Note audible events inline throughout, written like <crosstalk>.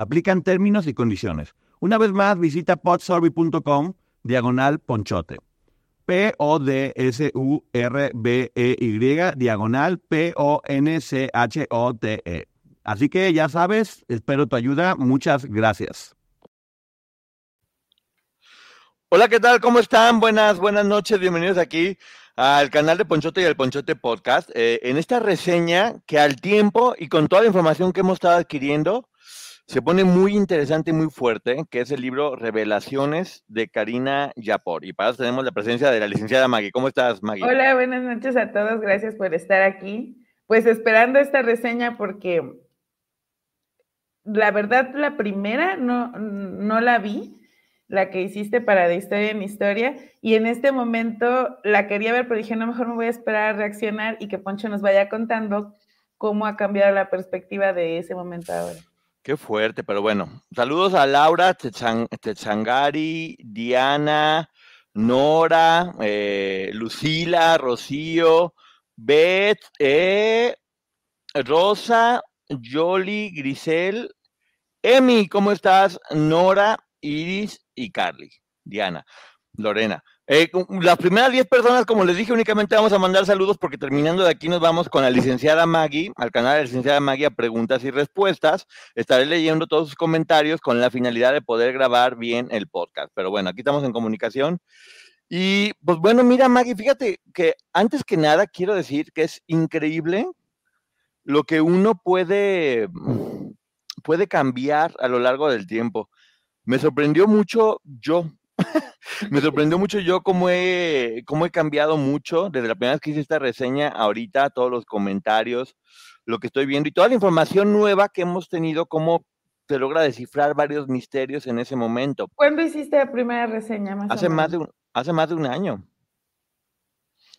Aplican términos y condiciones. Una vez más, visita podsurvey.com diagonal ponchote. P-O-D-S-U-R-B-E-Y diagonal P-O-N-C-H-O-T-E. Así que ya sabes, espero tu ayuda. Muchas gracias. Hola, ¿qué tal? ¿Cómo están? Buenas, buenas noches. Bienvenidos aquí al canal de Ponchote y al Ponchote Podcast. Eh, en esta reseña que al tiempo y con toda la información que hemos estado adquiriendo, se pone muy interesante y muy fuerte, que es el libro Revelaciones de Karina Yapor. Y para eso tenemos la presencia de la licenciada Maggie. ¿Cómo estás, Maggie? Hola, buenas noches a todos. Gracias por estar aquí. Pues esperando esta reseña porque la verdad la primera no, no la vi, la que hiciste para de historia en historia, y en este momento la quería ver, pero dije, no, mejor me voy a esperar a reaccionar y que Poncho nos vaya contando cómo ha cambiado la perspectiva de ese momento ahora. Qué fuerte, pero bueno. Saludos a Laura Techangari, Diana, Nora, eh, Lucila, Rocío, Beth, eh, Rosa, Jolly, Grisel, Emi, ¿cómo estás? Nora, Iris y Carly. Diana, Lorena. Eh, las primeras 10 personas, como les dije, únicamente vamos a mandar saludos porque terminando de aquí nos vamos con la licenciada Maggie, al canal de la licenciada Maggie a preguntas y respuestas. Estaré leyendo todos sus comentarios con la finalidad de poder grabar bien el podcast. Pero bueno, aquí estamos en comunicación. Y pues bueno, mira Maggie, fíjate que antes que nada quiero decir que es increíble lo que uno puede, puede cambiar a lo largo del tiempo. Me sorprendió mucho yo, me sorprendió mucho yo cómo he, cómo he cambiado mucho desde la primera vez que hice esta reseña ahorita, todos los comentarios, lo que estoy viendo y toda la información nueva que hemos tenido, cómo se logra descifrar varios misterios en ese momento. ¿Cuándo hiciste la primera reseña? Más hace, más de un, hace más de un año.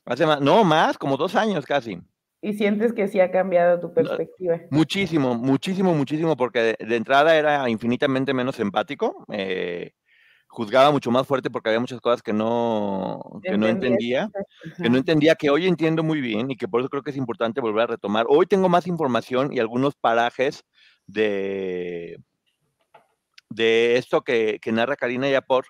Hace más, no, más, como dos años casi. ¿Y sientes que sí ha cambiado tu perspectiva? Muchísimo, muchísimo, muchísimo, porque de, de entrada era infinitamente menos empático. Eh, juzgaba mucho más fuerte porque había muchas cosas que no, que no entendía, que no entendía, que hoy entiendo muy bien y que por eso creo que es importante volver a retomar. Hoy tengo más información y algunos parajes de, de esto que, que narra Karina Yapor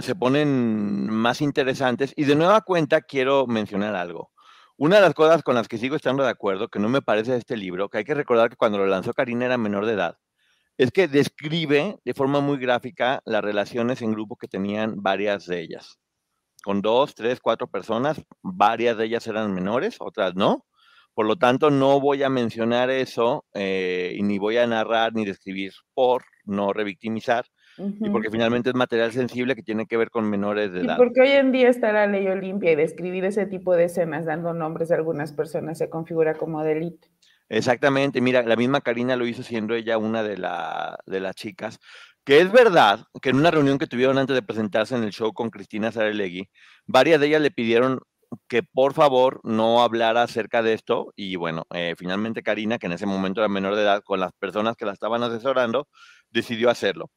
se ponen más interesantes y de nueva cuenta quiero mencionar algo. Una de las cosas con las que sigo estando de acuerdo, que no me parece de este libro, que hay que recordar que cuando lo lanzó Karina era menor de edad, es que describe de forma muy gráfica las relaciones en grupo que tenían varias de ellas. Con dos, tres, cuatro personas, varias de ellas eran menores, otras no. Por lo tanto, no voy a mencionar eso eh, y ni voy a narrar ni describir por no revictimizar, y porque finalmente es material sensible que tiene que ver con menores de edad. Y porque hoy en día está la ley Olimpia y describir ese tipo de escenas dando nombres a algunas personas se configura como delito. Exactamente, mira, la misma Karina lo hizo siendo ella una de, la, de las chicas, que es verdad que en una reunión que tuvieron antes de presentarse en el show con Cristina Saralegui, varias de ellas le pidieron que por favor no hablara acerca de esto y bueno, eh, finalmente Karina, que en ese momento era menor de edad, con las personas que la estaban asesorando, decidió hacerlo.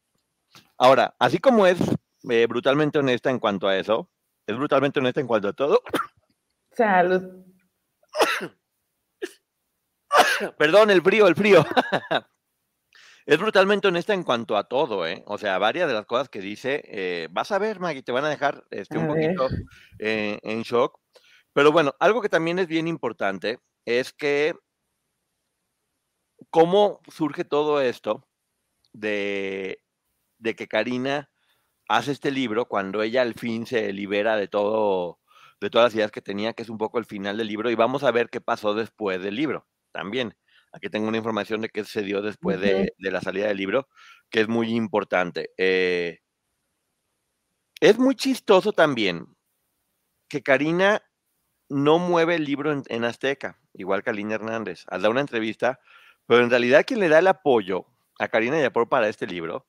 Ahora, así como es eh, brutalmente honesta en cuanto a eso, es brutalmente honesta en cuanto a todo. Salud. <laughs> Perdón, el frío, el frío. <laughs> es brutalmente honesta en cuanto a todo, ¿eh? O sea, varias de las cosas que dice, eh, vas a ver, Maggie, te van a dejar este, un poquito eh, en shock. Pero bueno, algo que también es bien importante es que cómo surge todo esto de, de que Karina hace este libro cuando ella al fin se libera de todo, de todas las ideas que tenía, que es un poco el final del libro, y vamos a ver qué pasó después del libro también. Aquí tengo una información de qué se dio después de, la salida del libro, que es muy importante. Eh, es muy chistoso también que Karina no mueve el libro en, Azteca, igual que Alina Hernández, al dar una entrevista, pero en realidad quien le da el apoyo a Karina Yapor para este libro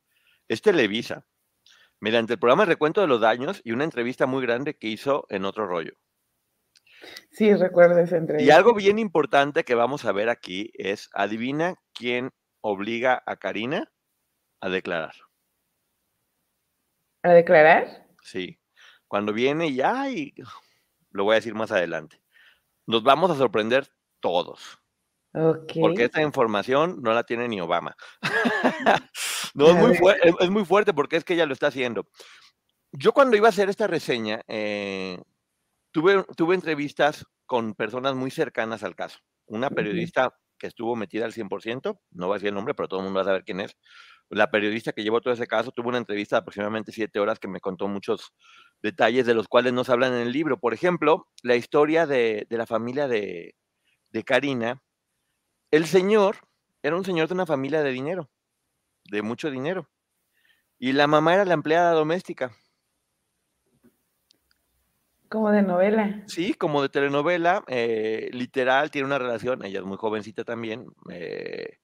es Televisa, mediante el programa Recuento de los Daños y una entrevista muy grande que hizo en otro rollo. Sí, recuerdo esa entrevista. Y algo bien importante que vamos a ver aquí es, adivina quién obliga a Karina a declarar. ¿A declarar? Sí. Cuando viene ya, y lo voy a decir más adelante, nos vamos a sorprender todos. Porque esta información no la tiene ni Obama. <laughs> <laughs> no, es muy, es muy, fuerte porque es que ella lo está haciendo. Yo cuando iba a hacer esta reseña, eh, tuve, tuve entrevistas con personas muy cercanas al caso. Una periodista que estuvo metida al 100%, no va a decir el nombre, pero todo el mundo va a saber quién es. La periodista que llevó todo ese caso tuvo una entrevista de aproximadamente siete horas que me contó muchos detalles de los cuales no se hablan en el libro. Por ejemplo, la historia de, de la familia de, de Karina, el señor era un señor de una familia de dinero, de mucho dinero. Y la mamá era la empleada doméstica. Como de novela. Sí, como de telenovela, eh, literal, tiene una relación, ella es muy jovencita también, eh,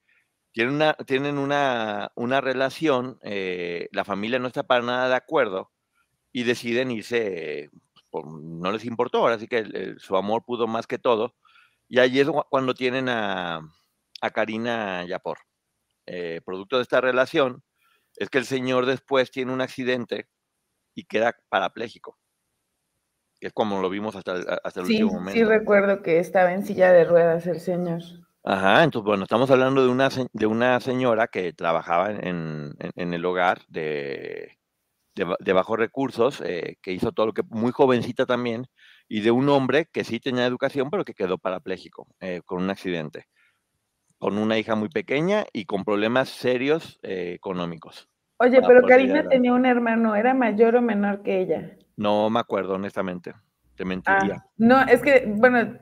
tienen una, relación, eh, la familia no está para nada de acuerdo y deciden irse, no les importó, ahora sí que su amor pudo más que todo, y allí es cuando tienen a, a Karina Yapor. Eh, producto de esta relación es que el señor después tiene un accidente y queda parapléjico. Es como lo vimos hasta el, hasta el último momento. Sí, recuerdo que estaba en silla de ruedas el señor. Ajá, entonces bueno, estamos hablando de una, de una señora que trabajaba en, en, el hogar de, de, bajos recursos, eh, que hizo todo lo que, muy jovencita también, y de un hombre que sí tenía educación, pero que quedó parapléjico eh, con un accidente con una hija muy pequeña y con problemas serios eh, económicos. Oye, pero Karina tenía un hermano, ¿era mayor o menor que ella? No me acuerdo, honestamente. Te mentiría. Ah, no, es que, bueno,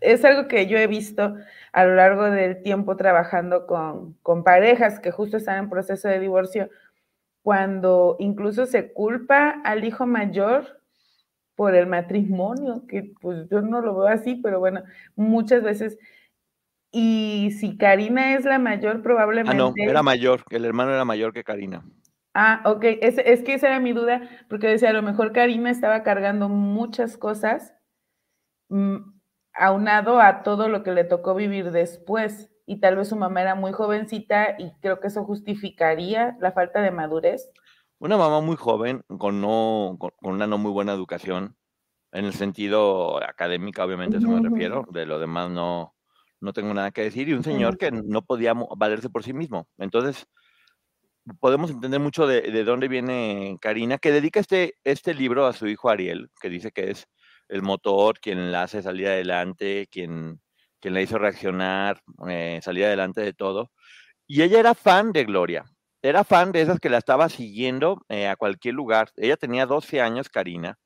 es algo que yo he visto a lo largo del tiempo trabajando con, con parejas que justo están en proceso de divorcio, cuando incluso se culpa al hijo mayor por el matrimonio, que pues yo no lo veo así, pero bueno, muchas veces y si Karina es la mayor, probablemente. Ah, no, era mayor, el hermano era mayor que Karina. Ah, ok, es, es que esa era mi duda, porque decía, a lo mejor Karina estaba cargando muchas cosas mm, aunado a todo lo que le tocó vivir después, y tal vez su mamá era muy jovencita y creo que eso justificaría la falta de madurez. Una mamá muy joven, con, no, con, una no muy buena educación, en el sentido académico, obviamente, eso me refiero, de lo demás no, no tengo nada que decir, y un señor que no podía valerse por sí mismo. Entonces, podemos entender mucho de, dónde viene Karina, que dedica este, este libro a su hijo Ariel, que dice que es el motor, quien la hace salir adelante, quien, quien la hizo reaccionar, eh, salir adelante de todo. Y ella era fan de Gloria, era fan de esas que la estaba siguiendo eh, a cualquier lugar. Ella tenía 12 años, Karina,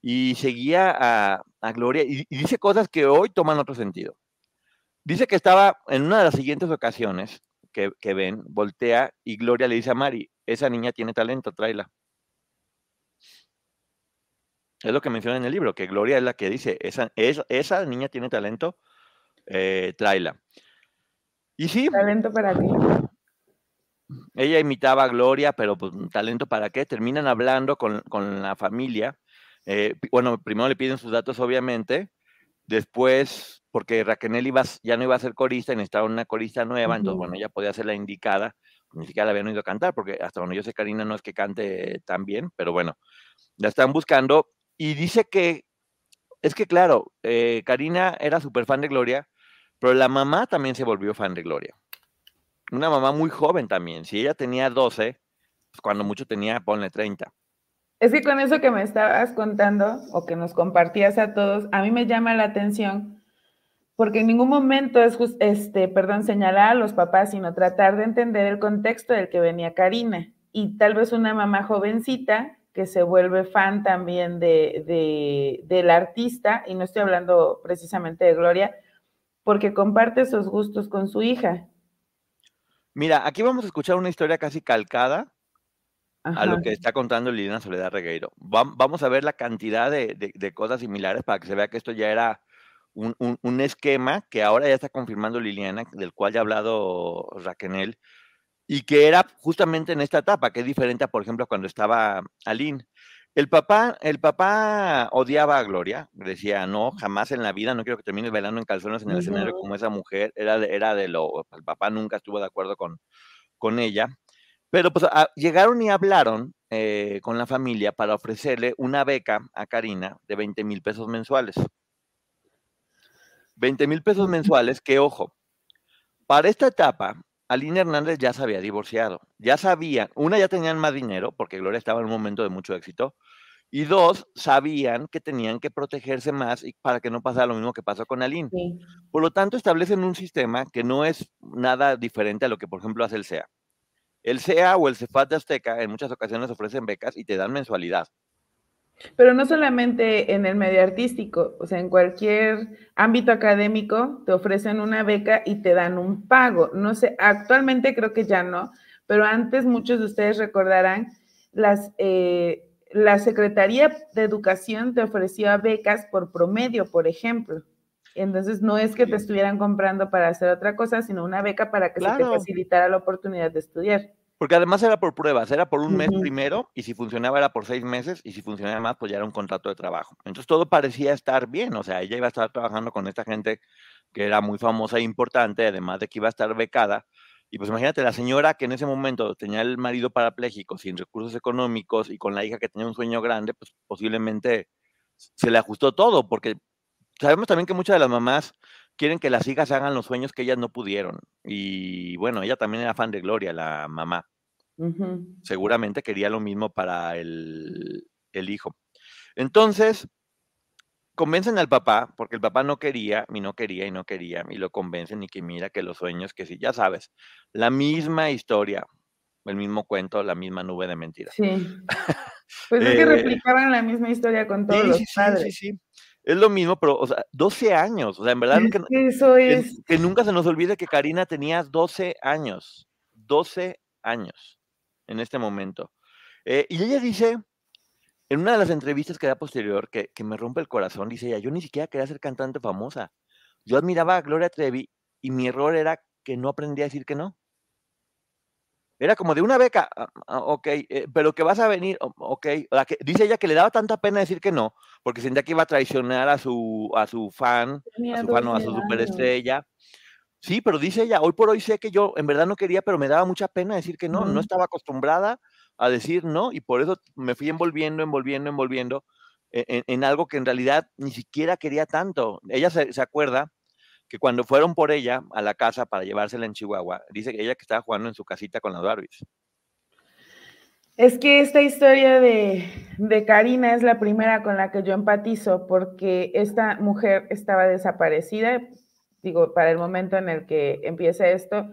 y seguía a, Gloria y, dice cosas que hoy toman otro sentido. Dice que estaba en una de las siguientes ocasiones que, ven, voltea y Gloria le dice a Mari, esa niña tiene talento, tráela. Es lo que menciona en el libro, que Gloria es la que dice, esa, esa niña tiene talento, eh, tráela. Y sí. Talento para ti. Ella imitaba a Gloria, pero pues, talento para qué. Terminan hablando con, la familia. Eh, bueno, primero le piden sus datos, obviamente. Después porque Raquel iba, ya no iba a ser corista y necesitaba una corista nueva, entonces, bueno, ella podía ser la indicada, ni siquiera la habían oído cantar, porque hasta donde yo sé, Karina no es que cante tan bien, pero bueno, la están buscando y dice que, es que claro, eh, Karina era súper fan de Gloria, pero la mamá también se volvió fan de Gloria. Una mamá muy joven también, si ella tenía 12, pues cuando mucho tenía, ponle 30. Es que con eso que me estabas contando o que nos compartías a todos, a mí me llama la atención porque en ningún momento es, este, perdón, señalar a los papás, sino tratar de entender el contexto del que venía Karina. Y tal vez una mamá jovencita que se vuelve fan también de, del artista, y no estoy hablando precisamente de Gloria, porque comparte esos gustos con su hija. Mira, aquí vamos a escuchar una historia casi calcada a lo que está contando Liliana Soledad Regueiro. Vamos a ver la cantidad de, de, cosas similares para que se vea que esto ya era un, esquema que ahora ya está confirmando Liliana, del cual ya ha hablado Raquel, y que era justamente en esta etapa, que es diferente a, por ejemplo, cuando estaba Aline. El papá, el papá odiaba a Gloria, decía, no, jamás en la vida, no quiero que termines bailando en calzones en el escenario como esa mujer, era de, era de lo, el papá nunca estuvo de acuerdo con, con ella, pero pues llegaron y hablaron eh, con la familia para ofrecerle una beca a Karina de 20 mil pesos mensuales. 20 mil pesos mensuales, que ojo, para esta etapa, Aline Hernández ya se había divorciado. Ya sabían, una, ya tenían más dinero, porque Gloria estaba en un momento de mucho éxito, y dos, sabían que tenían que protegerse más y para que no pasara lo mismo que pasó con Aline. Por lo tanto, establecen un sistema que no es nada diferente a lo que, por ejemplo, hace el SEA. El SEA o el CEFAT de Azteca en muchas ocasiones ofrecen becas y te dan mensualidad. Pero no solamente en el medio artístico, o sea, en cualquier ámbito académico te ofrecen una beca y te dan un pago. No sé, actualmente creo que ya no, pero antes muchos de ustedes recordarán las, eh, la Secretaría de Educación te ofrecía becas por promedio, por ejemplo. Entonces no es que te estuvieran comprando para hacer otra cosa, sino una beca para que se te facilitara la oportunidad de estudiar. Porque además era por pruebas, era por un mes primero y si funcionaba era por seis meses y si funcionaba más pues ya era un contrato de trabajo. Entonces todo parecía estar bien, o sea, ella iba a estar trabajando con esta gente que era muy famosa e importante, además de que iba a estar becada. Y pues imagínate, la señora que en ese momento tenía el marido parapléjico, sin recursos económicos y con la hija que tenía un sueño grande, pues posiblemente se le ajustó todo, porque sabemos también que muchas de las mamás quieren que las hijas hagan los sueños que ellas no pudieron. Y bueno, ella también era fan de Gloria, la mamá. Seguramente quería lo mismo para el, hijo. Entonces, convencen al papá, porque el papá no quería, y no quería, y no quería, y lo convencen, y que mira que los sueños, que sí, ya sabes, la misma historia, el mismo cuento, la misma nube de mentiras. Sí. <laughs> Pues es que eh, replicaban la misma historia con todos los padres. Sí, sí, sí. Es lo mismo, pero, o sea, 12 años. O sea, en verdad, que, eso es... que, nunca se nos olvide que Karina tenía 12 años. 12 años en este momento. Eh, y ella dice, en una de las entrevistas que da posterior, que, que, me rompe el corazón, dice ella, yo ni siquiera quería ser cantante famosa. Yo admiraba a Gloria Trevi y mi error era que no aprendí a decir que no. Era como de una beca, ah, ah, ok, eh, pero que vas a venir, ok. dice ella que le daba tanta pena decir que no, porque sentía que iba a traicionar a su, a su fan, a su fan o a su superestrella. Sí, pero dice ella, hoy por hoy sé que yo en verdad no quería, pero me daba mucha pena decir que no, no estaba acostumbrada a decir no, y por eso me fui envolviendo, envolviendo, envolviendo e, en, algo que en realidad ni siquiera quería tanto. Ella se, se acuerda que cuando fueron por ella a la casa para llevársela en Chihuahua, dice que ella que estaba jugando en su casita con las Barbies. Es que esta historia de, de, Karina es la primera con la que yo empatizo, porque esta mujer estaba desaparecida, digo, para el momento en el que empieza esto,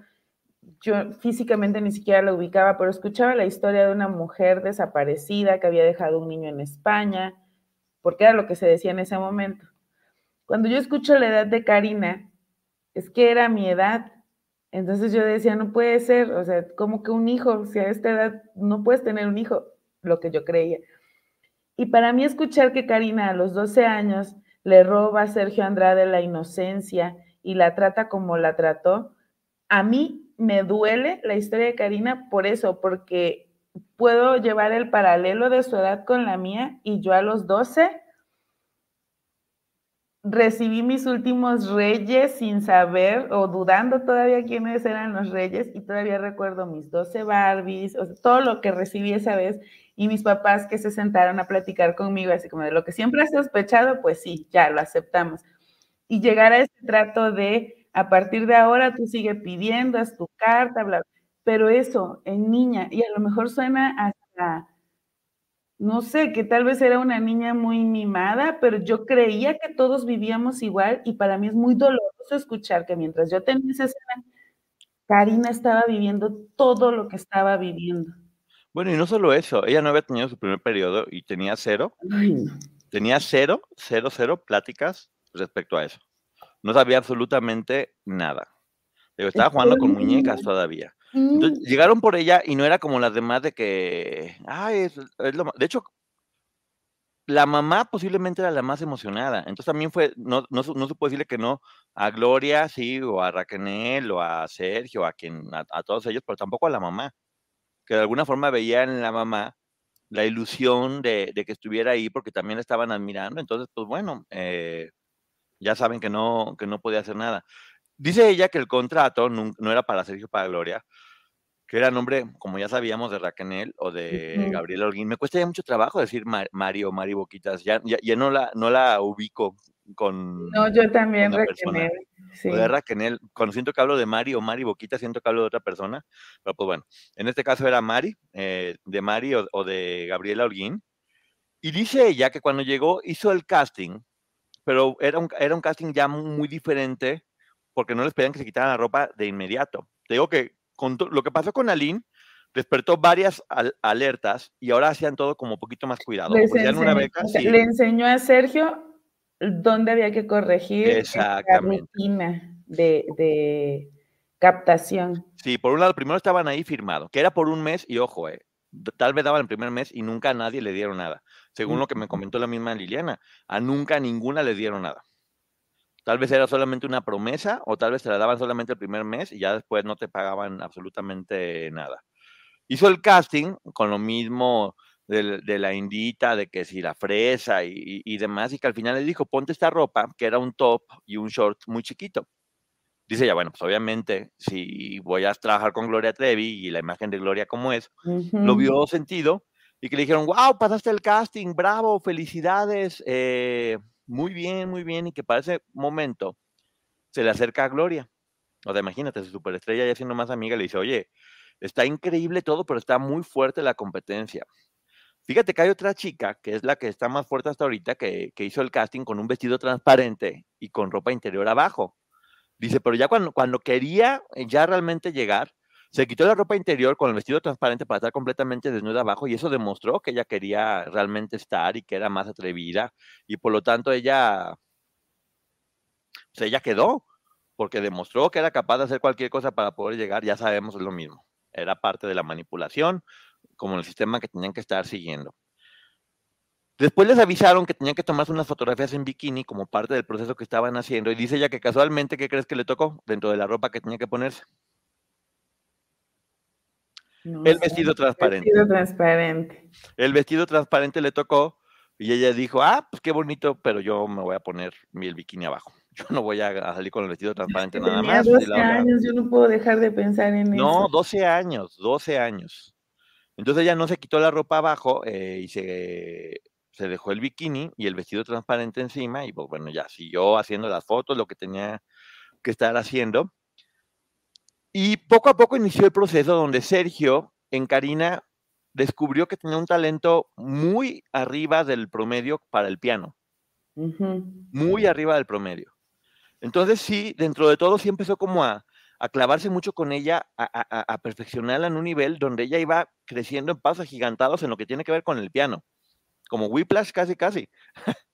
yo físicamente ni siquiera la ubicaba, pero escuchaba la historia de una mujer desaparecida que había dejado un niño en España, porque era lo que se decía en ese momento. Cuando yo escucho la edad de Karina, es que era mi edad. Entonces yo decía, no puede ser, o sea, como que un hijo, si a esta edad no puedes tener un hijo, lo que yo creía. Y para mí escuchar que Karina a los 12 años le roba a Sergio Andrade la inocencia y la trata como la trató, a mí me duele la historia de Karina por eso, porque puedo llevar el paralelo de su edad con la mía y yo a los 12 recibí mis últimos reyes sin saber o dudando todavía quiénes eran los reyes y todavía recuerdo mis 12 Barbies, o todo lo que recibí esa vez y mis papás que se sentaron a platicar conmigo, así como de lo que siempre has sospechado, pues sí, ya lo aceptamos. Y llegar a ese trato de a partir de ahora tú sigue pidiendo, haz tu carta, bla, bla. Pero eso en niña, y a lo mejor suena hasta no sé, que tal vez era una niña muy mimada, pero yo creía que todos vivíamos igual y para mí es muy doloroso escuchar que mientras yo tenía esa escena, Karina estaba viviendo todo lo que estaba viviendo. Bueno, y no solo eso, ella no había tenido su primer periodo y tenía cero. Tenía cero, cero, cero pláticas respecto a eso. No sabía absolutamente nada. estaba jugando con muñecas todavía. Entonces, mm. llegaron por ella y no era como las demás de que, ay, es, lo De hecho, la mamá posiblemente era la más emocionada. Entonces también fue, no, no, no se puede decirle que no a Gloria, sí, o a Raquel, o a Sergio, a quien, a, todos ellos, pero tampoco a la mamá, que de alguna forma veían en la mamá la ilusión de, que estuviera ahí porque también la estaban admirando. Entonces, pues bueno, eh, ya saben que no, que no podía hacer nada. Dice ella que el contrato no, no era para Sergio, para Gloria, que era nombre, como ya sabíamos, de Raquel o de Gabriel Holguín. Me cuesta ya mucho trabajo decir Mario, Mari Boquitas, ya, ya, no, la, no la ubico con... No, yo también, Raquel. Sí. O de Raquel, cuando siento que hablo de Mari o Mari Boquita, siento que hablo de otra persona, pero pues bueno, en este caso era Mari, eh, de Mari o, de Gabriela Holguín, y dice ella que cuando llegó hizo el casting, pero era un, era un casting ya muy diferente, porque no les pedían que se quitaran la ropa de inmediato. Te digo que lo que pasó con Aline despertó varias alertas y ahora hacían todo como un poquito más cuidado. Le enseñó a Sergio dónde había que corregir la rutina de, captación. Sí, por un lado, primero estaban ahí firmado, que era por un mes y ojo, eh, tal vez daban el primer mes y nunca a nadie le dieron nada. Según lo que me comentó la misma Liliana, a nunca a ninguna le dieron nada. Tal vez era solamente una promesa o tal vez te la daban solamente el primer mes y ya después no te pagaban absolutamente nada. Hizo el casting con lo mismo de, la indita, de que si la fresa y, demás, y que al final le dijo, ponte esta ropa, que era un top y un short muy chiquito. Dice ya, bueno, pues obviamente, si voy a trabajar con Gloria Trevi y la imagen de Gloria como es, lo vio sentido y que le dijeron, wow, pasaste el casting, bravo, felicidades, eh, muy bien, muy bien, y que para ese momento se le acerca a Gloria. O sea, imagínate, su superestrella ya siendo más amiga, le dice, oye, está increíble todo, pero está muy fuerte la competencia. Fíjate que hay otra chica, que es la que está más fuerte hasta ahorita, que, hizo el casting con un vestido transparente y con ropa interior abajo. Dice, pero ya cuando, cuando quería ya realmente llegar, se quitó la ropa interior con el vestido transparente para estar completamente desnuda abajo y eso demostró que ella quería realmente estar y que era más atrevida y por lo tanto ella, pues ella quedó porque demostró que era capaz de hacer cualquier cosa para poder llegar, ya sabemos lo mismo. Era parte de la manipulación, como el sistema que tenían que estar siguiendo. Después les avisaron que tenían que tomarse unas fotografías en bikini como parte del proceso que estaban haciendo y dice ella que casualmente, ¿qué crees que le tocó dentro de la ropa que tenía que ponerse? El vestido transparente. El vestido transparente. El vestido transparente le tocó y ella dijo, ah, pues qué bonito, pero yo me voy a poner mi el bikini abajo. <laughs> Yo no voy a salir con el vestido transparente nada más. 12 años, yo no puedo dejar de pensar en eso. No, 12 años, 12 años. Entonces ella no se quitó la ropa abajo eh, y se, se dejó el bikini y el vestido transparente encima y pues bueno, ya siguió haciendo las fotos, lo que tenía que estar haciendo. Y poco a poco inició el proceso donde Sergio en Karina descubrió que tenía un talento muy arriba del promedio para el piano. Muy arriba del promedio. Entonces sí, dentro de todo sí empezó como a, clavarse mucho con ella, a, perfeccionarla en un nivel donde ella iba creciendo en pasos agigantados en lo que tiene que ver con el piano. Como Whiplash casi, casi. <laughs>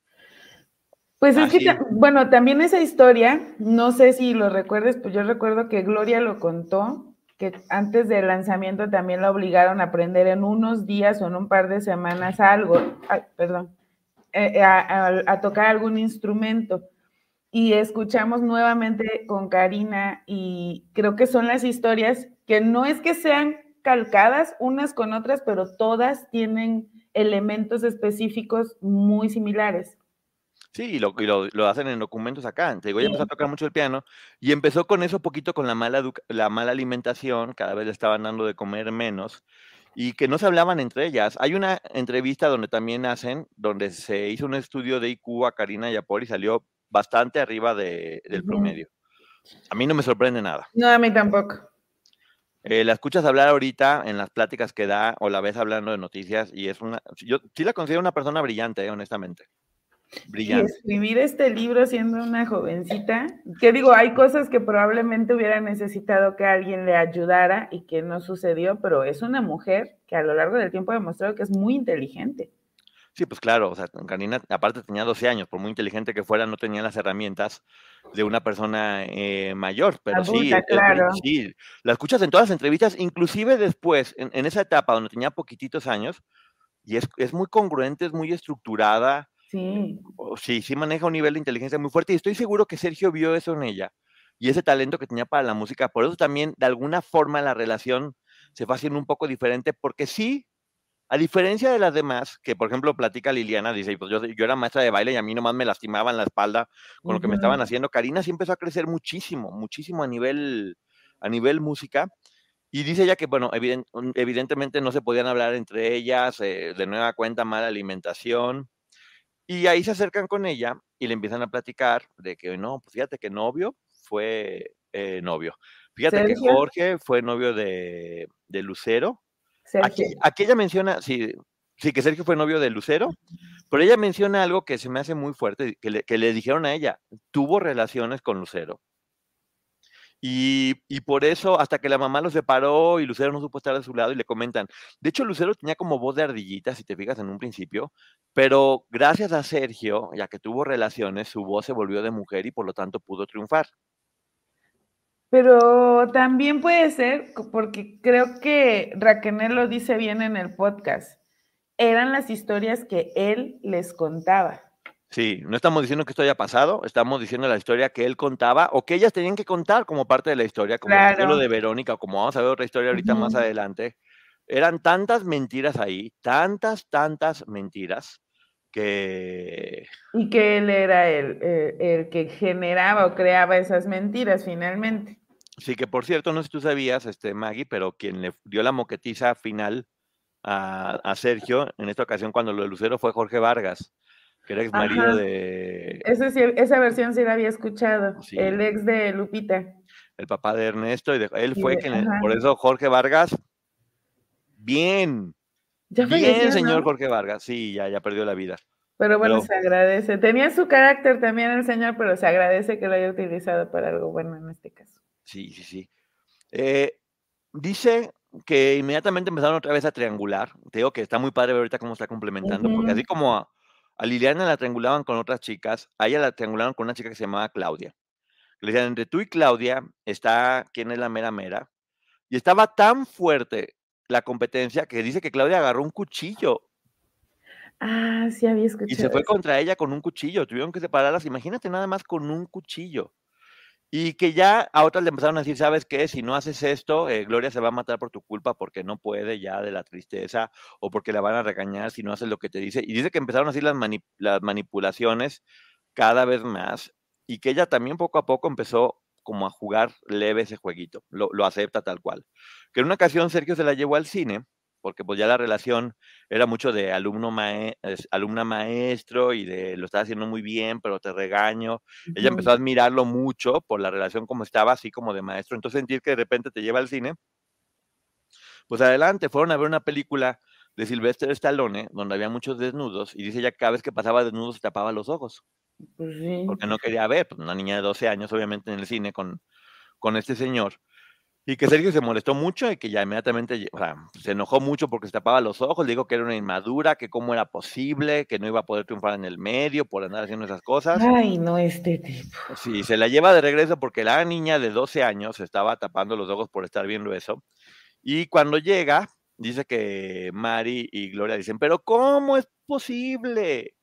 Pues es que, bueno, también esa historia, no sé si lo recuerdes, pues yo recuerdo que Gloria lo contó, que antes del lanzamiento también la obligaron a aprender en unos días o en un par de semanas algo, perdón, eh, eh, a, tocar algún instrumento. Y escuchamos nuevamente con Karina y creo que son las historias que no es que sean calcadas unas con otras, pero todas tienen elementos específicos muy similares. Sí, y lo, lo, hacen en documentos acá. Te digo, ella empezó a tocar mucho el piano y empezó con eso poquito con la mala, la mala alimentación, cada vez le estaban dando de comer menos y que no se hablaban entre ellas. Hay una entrevista donde también hacen, donde se hizo un estudio de IQ a Karina Yapor y salió bastante arriba de, del promedio. A mí no me sorprende nada. No, a mí tampoco. Eh, la escuchas hablar ahorita en las pláticas que da o la ves hablando de noticias y es una, yo sí la considero una persona brillante, eh, honestamente. Brillante. Y escribir este libro siendo una jovencita, que digo, hay cosas que probablemente hubiera necesitado que alguien le ayudara y que no sucedió, pero es una mujer que a lo largo del tiempo ha demostrado que es muy inteligente. Sí, pues claro, o sea, Karina aparte tenía 12 años, por muy inteligente que fuera, no tenía las herramientas de una persona eh, mayor, pero sí, sí, la escuchas en todas las entrevistas, inclusive después, en, en, esa etapa donde tenía poquititos años, y es, es muy congruente, es muy estructurada. Sí. Sí, sí maneja un nivel de inteligencia muy fuerte y estoy seguro que Sergio vio eso en ella y ese talento que tenía para la música. Por eso también, de alguna forma, la relación se va haciendo un poco diferente, porque sí, a diferencia de las demás, que por ejemplo platica Liliana, dice, pues yo, yo era maestra de baile y a mí nomás me lastimaban la espalda con lo que me estaban haciendo. Karina sí empezó a crecer muchísimo, muchísimo a nivel, a nivel música. Y dice ella que, bueno, evidentemente no se podían hablar entre ellas, eh, de nueva cuenta mala alimentación. Y ahí se acercan con ella y le empiezan a platicar de que, no, pues fíjate que novio fue eh, novio. Fíjate que Jorge fue novio de, de Lucero Aquí, ella menciona, sí, sí, que Sergio fue novio de Lucero, pero ella menciona algo que se me hace muy fuerte, que le, que le dijeron a ella, tuvo relaciones con Lucero. Y, por eso, hasta que la mamá lo separó y Lucero no supo estar de su lado y le comentan, de hecho Lucero tenía como voz de ardillita, si te fijas en un principio, pero gracias a Sergio, ya que tuvo relaciones, su voz se volvió de mujer y por lo tanto pudo triunfar. Pero también puede ser, porque creo que Raquel lo dice bien en el podcast, eran las historias que él les contaba. Sí, no estamos diciendo que esto haya pasado, estamos diciendo la historia que él contaba o que ellas tenían que contar como parte de la historia, como lo de Verónica, o como vamos a ver otra historia ahorita más adelante. Eran tantas mentiras ahí, tantas, tantas mentiras, que... Y que él era el, el, el, que generaba o creaba esas mentiras finalmente. Sí, que por cierto, no sé si tú sabías, este, Maggie, pero quien le dio la moquetiza final a, Sergio, en esta ocasión cuando lo de Lucero fue Jorge Vargas, que era ex marido de... esa versión sí la había escuchado, el ex de Lupita. El papá de Ernesto, y él fue quien, por eso Jorge Vargas, bien, bien, señor Jorge Vargas, sí, ya, ya perdió la vida. Pero bueno, se agradece. Tenía su carácter también el señor, pero se agradece que lo haya utilizado para algo bueno en este caso. Sí, sí, sí. Eh, dice que inmediatamente empezaron otra vez a triangular. Te digo que está muy padre ver ahorita cómo está complementando, porque así como a, Liliana la triangulaban con otras chicas, a ella la triangularon con una chica que se llamaba Claudia. Le decían, entre tú y Claudia está quién es la mera mera. Y estaba tan fuerte la competencia que dice que Claudia agarró un cuchillo. Ah, sí había escuchado. Y se fue contra ella con un cuchillo. Tuvieron que separarlas. Imagínate nada más con un cuchillo. Y que ya a otras le empezaron a decir, ¿sabes qué? Si no haces esto, eh, Gloria se va a matar por tu culpa porque no puede ya de la tristeza o porque la van a regañar si no haces lo que te dice. Y dice que empezaron así las, las manipulaciones cada vez más y que ella también poco a poco empezó como a jugar leve ese jueguito, lo, lo acepta tal cual. Que en una ocasión Sergio se la llevó al cine porque pues ya la relación era mucho de alumno alumna maestro y de lo estaba haciendo muy bien, pero te regaño. Ella empezó a admirarlo mucho por la relación como estaba, así como de maestro. Entonces sentir que de repente te lleva al cine, pues adelante, fueron a ver una película de Sylvester Stallone, donde había muchos desnudos, y dice ya cada vez que pasaba desnudo se tapaba los ojos. Pues porque no quería ver, pues una niña de 12 años, obviamente, en el cine con, con este señor. Y que Sergio se molestó mucho y que ya inmediatamente o sea, se enojó mucho porque se tapaba los ojos, le dijo que era una inmadura, que cómo era posible, que no iba a poder triunfar en el medio por andar haciendo esas cosas. Ay, no, este tipo. Sí, se la lleva de regreso porque la niña de 12 años estaba tapando los ojos por estar viendo eso. Y cuando llega, dice que Mari y Gloria dicen, pero ¿cómo es posible?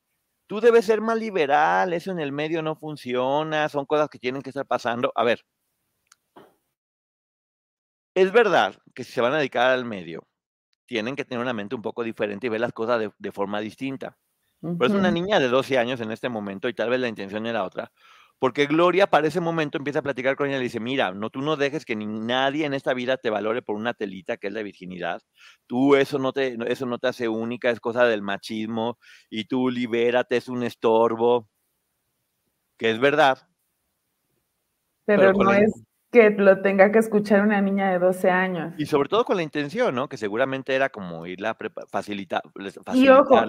Tú debes ser más liberal, eso en el medio no funciona, son cosas que tienen que estar pasando. A ver, es verdad que si se van a dedicar al medio, tienen que tener una mente un poco diferente y ver las cosas de, forma distinta. Pero es una niña de 12 años en este momento y tal vez la intención era otra. Porque Gloria para ese momento empieza a platicar con ella y le dice, mira, no, tú no dejes que ni nadie en esta vida te valore por una telita que es la virginidad. Tú eso no te, eso no te hace única, es cosa del machismo y tú libérate, es un estorbo. Que es verdad. Pero, no es que lo tenga que escuchar una niña de 12 años. Y sobre todo con la intención, ¿no? Que seguramente era como irla a facilitar, Y ojo,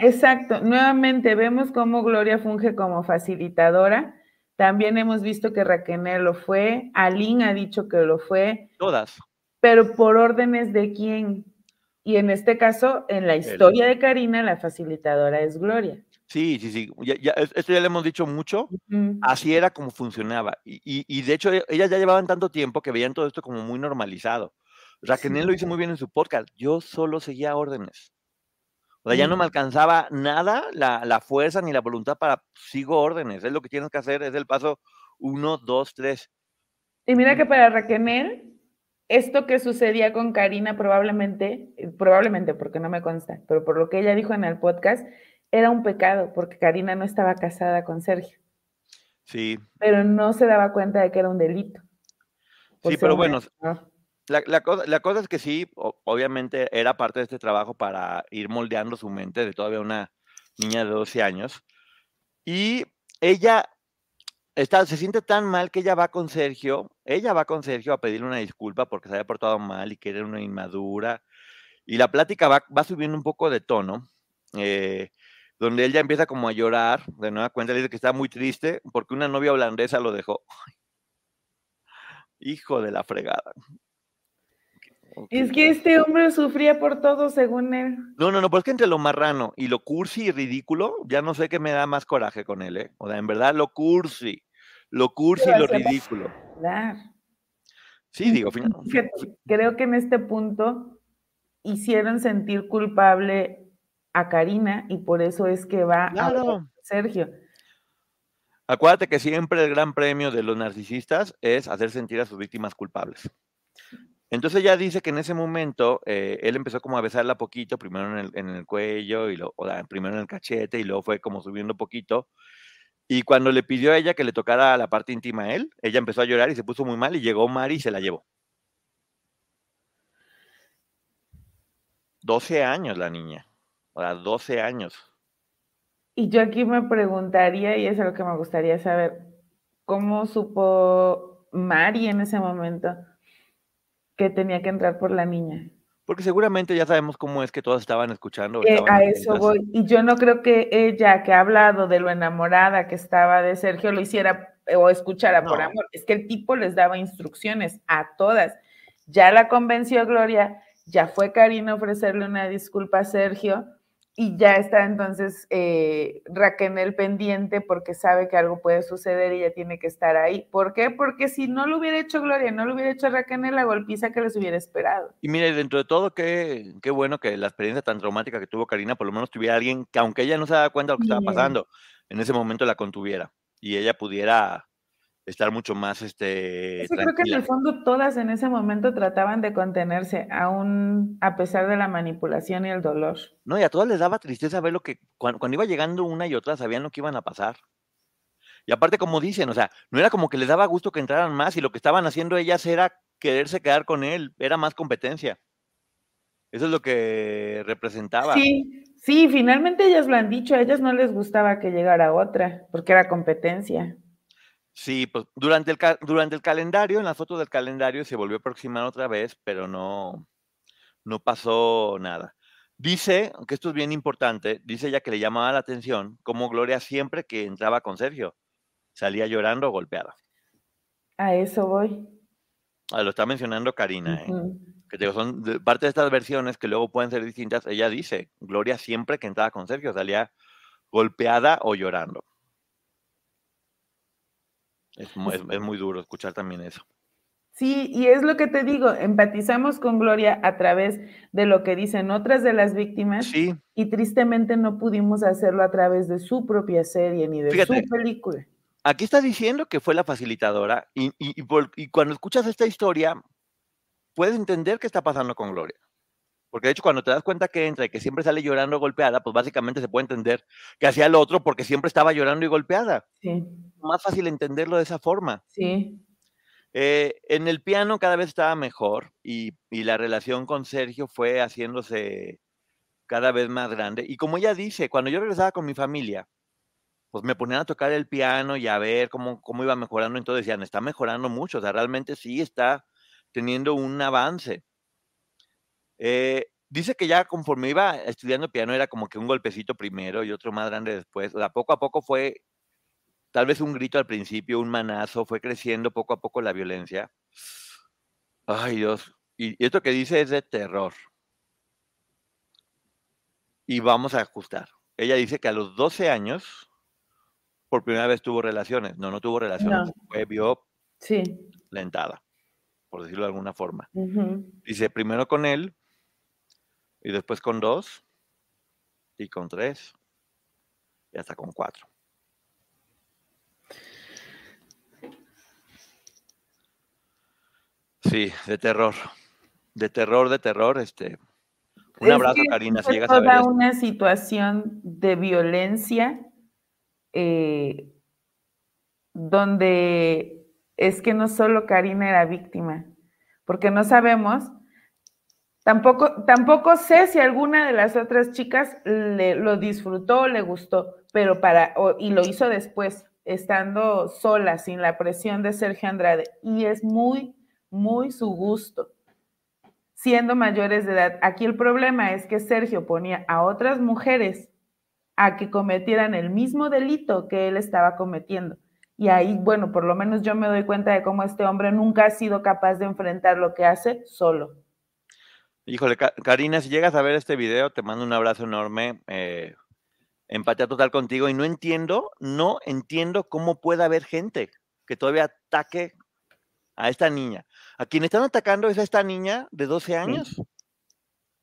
exacto, nuevamente vemos cómo Gloria funge como facilitadora. También hemos visto que Raquel lo fue, Aline ha dicho que lo fue. Todas. Pero por órdenes de quién. Y en este caso, en la historia de Karina, la facilitadora es Gloria. Sí, sí, sí. Ya, esto ya le hemos dicho mucho. Así era como funcionaba. Y, y, de hecho, e, ellas ya llevaban tanto tiempo que veían todo esto como muy normalizado. Raquel lo hizo muy bien en su podcast. Yo solo seguía órdenes. O sea, ya no me alcanzaba nada la, la fuerza ni la voluntad para sigo órdenes. Es lo que tienes que hacer, es el paso uno, dos, tres. Y mira que para Raquel, esto que sucedía con Karina probablemente, probablemente porque no me consta, pero por lo que ella dijo en el podcast, era un pecado porque Karina no estaba casada con Sergio. Sí. Pero no se daba cuenta de que era un delito. Sí, pero bueno, la, la, cosa, la, cosa, es que sí, obviamente era parte de este trabajo para ir moldeando su mente de todavía una niña de 12 años. Y ella está, se siente tan mal que ella va con Sergio, ella va con Sergio a pedirle una disculpa porque se había portado mal y que era una inmadura. Y la plática va, va subiendo un poco de tono, eh, donde ella empieza como a llorar, de nueva cuenta, le dice que está muy triste porque una novia holandesa lo dejó. <laughs> Hijo de la fregada. Es que este hombre sufría por todo, según él. No, no, no, pues que entre lo marrano y lo cursi y ridículo, ya no sé qué me da más coraje con él, ¿eh? O sea, en verdad, lo cursi, lo cursi y lo ridículo. Sí, digo, Creo que en este punto hicieron sentir culpable a Karina y por eso es que va a Sergio. Acuérdate que siempre el gran premio de los narcisistas es hacer sentir a sus víctimas culpables. Entonces ella dice que en ese momento eh, él empezó como a besarla poquito, primero en el, cuello, y lo, o primero en el cachete, y luego fue como subiendo poquito. Y cuando le pidió a ella que le tocara la parte íntima a él, ella empezó a llorar y se puso muy mal, y llegó Mari y se la llevó. 12 años la niña, sea, 12 años. Y yo aquí me preguntaría, y eso es lo que me gustaría saber, ¿cómo supo Mari en ese momento? que tenía que entrar por la niña. Porque seguramente ya sabemos cómo es que todos estaban escuchando. Eh, a eso voy. Y yo no creo que ella, que ha hablado de lo enamorada que estaba de Sergio, lo hiciera eh, o escuchara por amor. Es que el tipo les daba instrucciones a todas. Ya la convenció Gloria, ya fue Karina ofrecerle una disculpa a Sergio y ya está entonces eh, Raquel pendiente porque sabe que algo puede suceder y ella tiene que estar ahí. ¿Por qué? Porque si no lo hubiera hecho Gloria, no lo hubiera hecho Raquel, la golpiza que les hubiera esperado. Y mire, dentro de todo, qué, qué bueno que la experiencia tan traumática que tuvo Karina, por lo menos tuviera alguien que aunque ella no se daba cuenta de lo que estaba pasando, en ese momento la contuviera y ella pudiera estar mucho más este creo que en el fondo todas en ese momento trataban de contenerse aún a pesar de la manipulación y el dolor. No, y a todas les daba tristeza ver lo que cuando, iba llegando una y otra sabían lo que iban a pasar. Y aparte como dicen, o sea, no era como que les daba gusto que entraran más y lo que estaban haciendo ellas era quererse quedar con él, era más competencia. Eso es lo que representaba. Sí, sí, finalmente ellas lo han dicho, a ellas no les gustaba que llegara otra, porque era competencia. Sí, pues durante el, durante el calendario, en las fotos del calendario se volvió a aproximar otra vez, pero no, no pasó nada. Dice, que esto es bien importante, dice ella que le llamaba la atención como Gloria siempre que entraba con Sergio salía llorando o golpeada. A eso voy. Ah, lo está mencionando Karina, ¿eh? que son parte de estas versiones que luego pueden ser distintas. Ella dice, Gloria siempre que entraba con Sergio salía golpeada o llorando. Es, muy duro escuchar también eso. Sí, y es lo que te digo, empatizamos con Gloria a través de lo que dicen otras de las víctimas sí. y tristemente no pudimos hacerlo a través de su propia serie ni de su película. Aquí está diciendo que fue la facilitadora y, y cuando escuchas esta historia puedes entender qué está pasando con Gloria. Porque de hecho, cuando te das cuenta que entra y que siempre sale llorando golpeada, pues básicamente se puede entender que hacía el otro porque siempre estaba llorando y golpeada. Sí. Más fácil entenderlo de esa forma. Sí. Eh, en el piano cada vez estaba mejor y, y, la relación con Sergio fue haciéndose cada vez más grande. Y como ella dice, cuando yo regresaba con mi familia, pues me ponían a tocar el piano y a ver cómo, cómo iba mejorando. Entonces decían, está mejorando mucho, o sea, realmente sí está teniendo un avance. Eh, dice que ya conforme iba estudiando piano era como que un golpecito primero y otro más grande después. O sea, poco a poco fue tal vez un grito al principio, un manazo, fue creciendo poco a poco la violencia. Ay Dios, y esto que dice es de terror. Y vamos a ajustar. Ella dice que a los 12 años, por primera vez tuvo relaciones. No, no tuvo relaciones, fue vio sí. lentada, por decirlo de alguna forma. Dice, primero con él, y después con dos, y con tres y hasta con cuatro. Sí, de terror. De terror, de terror, este. Un abrazo, Karina, si llegas a ver. una situación de violencia eh, donde es que no solo Karina era víctima, porque no sabemos, tampoco, tampoco sé si alguna de las otras chicas le, lo disfrutó o le gustó, pero para, y lo hizo después, estando sola, sin la presión de Sergio Andrade, y es muy, muy su gusto, siendo mayores de edad. Aquí el problema es que Sergio ponía a otras mujeres a que cometieran el mismo delito que él estaba cometiendo. Y ahí, bueno, por lo menos yo me doy cuenta de cómo este hombre nunca ha sido capaz de enfrentar lo que hace solo. Híjole, Karina, si llegas a ver este video, te mando un abrazo enorme. Eh, empatía total contigo y no entiendo, no entiendo cómo puede haber gente que todavía ataque a esta niña. A quien están atacando es a esta niña de 12 años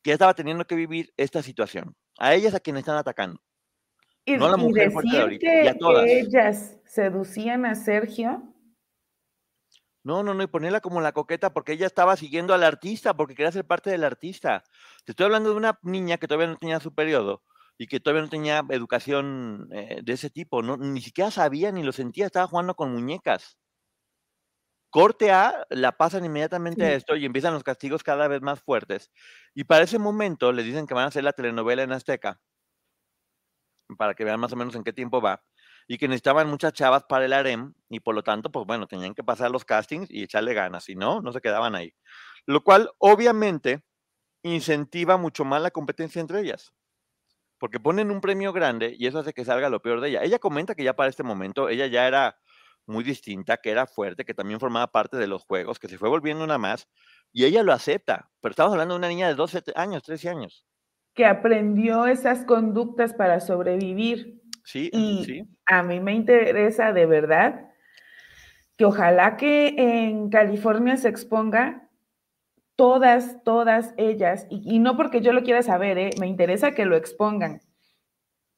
que ya estaba teniendo que vivir esta situación. A ellas a quienes están atacando. Y, no a la mujer decir que, ellas seducían a Sergio. No, no, no, y ponerla como la coqueta porque ella estaba siguiendo al artista, porque quería ser parte del artista. Te estoy hablando de una niña que todavía no tenía su periodo y que todavía no tenía educación eh, de ese tipo, no, ni siquiera sabía ni lo sentía, estaba jugando con muñecas. Corte A, la pasan inmediatamente a esto y empiezan los castigos cada vez más fuertes. Y para ese momento les dicen que van a hacer la telenovela en Azteca para que vean más o menos en qué tiempo va, y que necesitaban muchas chavas para el harem, y por lo tanto, pues bueno, tenían que pasar los castings y echarle ganas, si no, no se quedaban ahí. Lo cual, obviamente, incentiva mucho más la competencia entre ellas, porque ponen un premio grande y eso hace que salga lo peor de ella. Ella comenta que ya para este momento, ella ya era muy distinta, que era fuerte, que también formaba parte de los juegos, que se fue volviendo una más, y ella lo acepta, pero estamos hablando de una niña de 12 años, 13 años que aprendió esas conductas para sobrevivir. Sí, y sí. a mí me interesa de verdad que ojalá que en California se exponga todas, todas ellas, y, no porque yo lo quiera saber, ¿eh? me interesa que lo expongan.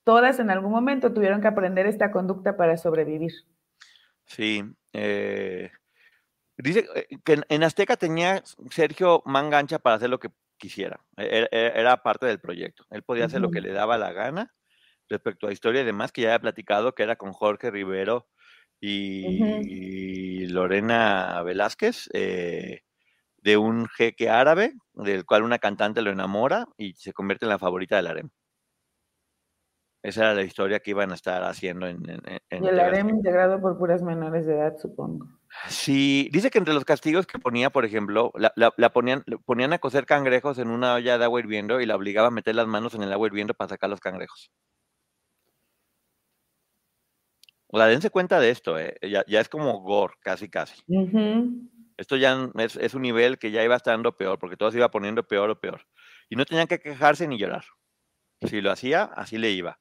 Todas en algún momento tuvieron que aprender esta conducta para sobrevivir. Sí. Eh, dice eh, que en Azteca tenía Sergio Mangancha para hacer lo que quisiera. E, e, era, parte del proyecto. Él podía hacer lo que le daba la gana respecto a historia y demás, que ya había platicado, que era con Jorge Rivero y, Lorena Velázquez, eh, de un jeque árabe, del cual una cantante lo enamora y se convierte en la favorita del harem. Esa era la historia que iban a estar haciendo en... y el harem integrado por puras menores de edad, supongo. Sí, dice que entre los castigos que ponía, por ejemplo, la, ponían, ponían a cocer cangrejos en una olla de agua hirviendo y la obligaba a meter las manos en el agua hirviendo para sacar los cangrejos. O sea, dense cuenta de esto, ¿eh? ya, es como gore, casi, casi. Esto ya es, un nivel que ya iba estando peor, porque todo se iba poniendo peor o peor. Y no tenían que quejarse ni llorar. Si lo hacía, así le iba.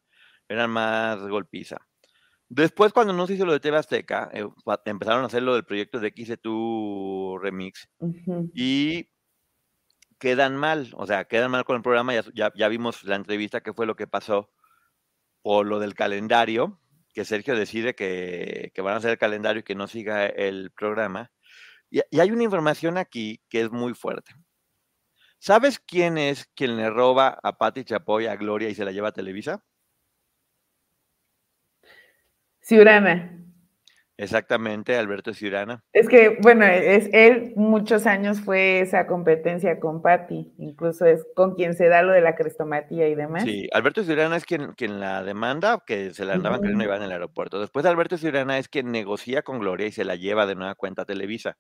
Eran más golpiza. Después, cuando no se hizo lo de TV Azteca, eh, empezaron a hacer lo del proyecto de Quise Tu Remix y quedan mal, o sea, quedan mal con el programa. Ya, ya, vimos la entrevista que fue lo que pasó por lo del calendario, que Sergio decide que, van a hacer el calendario y que no siga el programa. Y, y hay una información aquí que es muy fuerte. ¿Sabes quién es quien le roba a Patti Chapoy a Gloria y se la lleva a Televisa? Ciurana. Exactamente, Alberto Ciurana. Es que, bueno, es él muchos años fue esa competencia con Patti, incluso es con quien se da lo de la crestomatía y demás. Sí, Alberto Ciurana es quien, quien la demanda, que se la andaban queriendo llevar en el aeropuerto. Después Alberto Ciurana es quien negocia con Gloria y se la lleva de nueva cuenta a Televisa.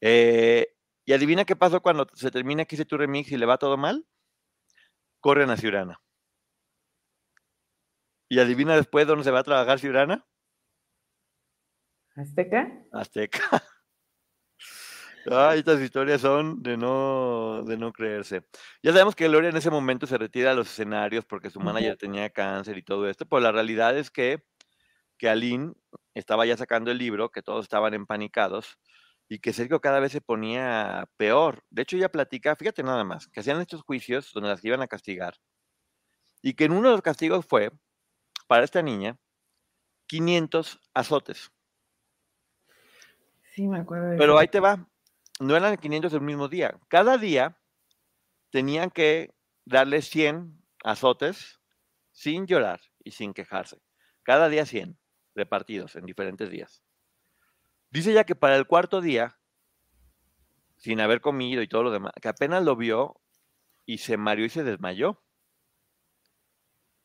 Eh, y adivina qué pasó cuando se termina que hice tu remix y le va todo mal. Corren a Ciurana. ¿Y adivina después dónde se va a trabajar Ciurana? ¿Azteca? Azteca. <laughs> Ay, estas historias son de no, de no creerse. Ya sabemos que Gloria en ese momento se retira de los escenarios porque su manager tenía cáncer y todo esto, pero la realidad es que, que Aline estaba ya sacando el libro, que todos estaban empanicados y que Sergio cada vez se ponía peor. De hecho, ella platica, fíjate nada más, que hacían estos juicios donde las iban a castigar y que en uno de los castigos fue, para esta niña, 500 azotes. Sí, me acuerdo. De Pero eso. ahí te va, no eran 500 el mismo día. Cada día tenían que darle 100 azotes sin llorar y sin quejarse. Cada día 100 repartidos en diferentes días. Dice ella que para el cuarto día, sin haber comido y todo lo demás, que apenas lo vio y se mareó y se desmayó.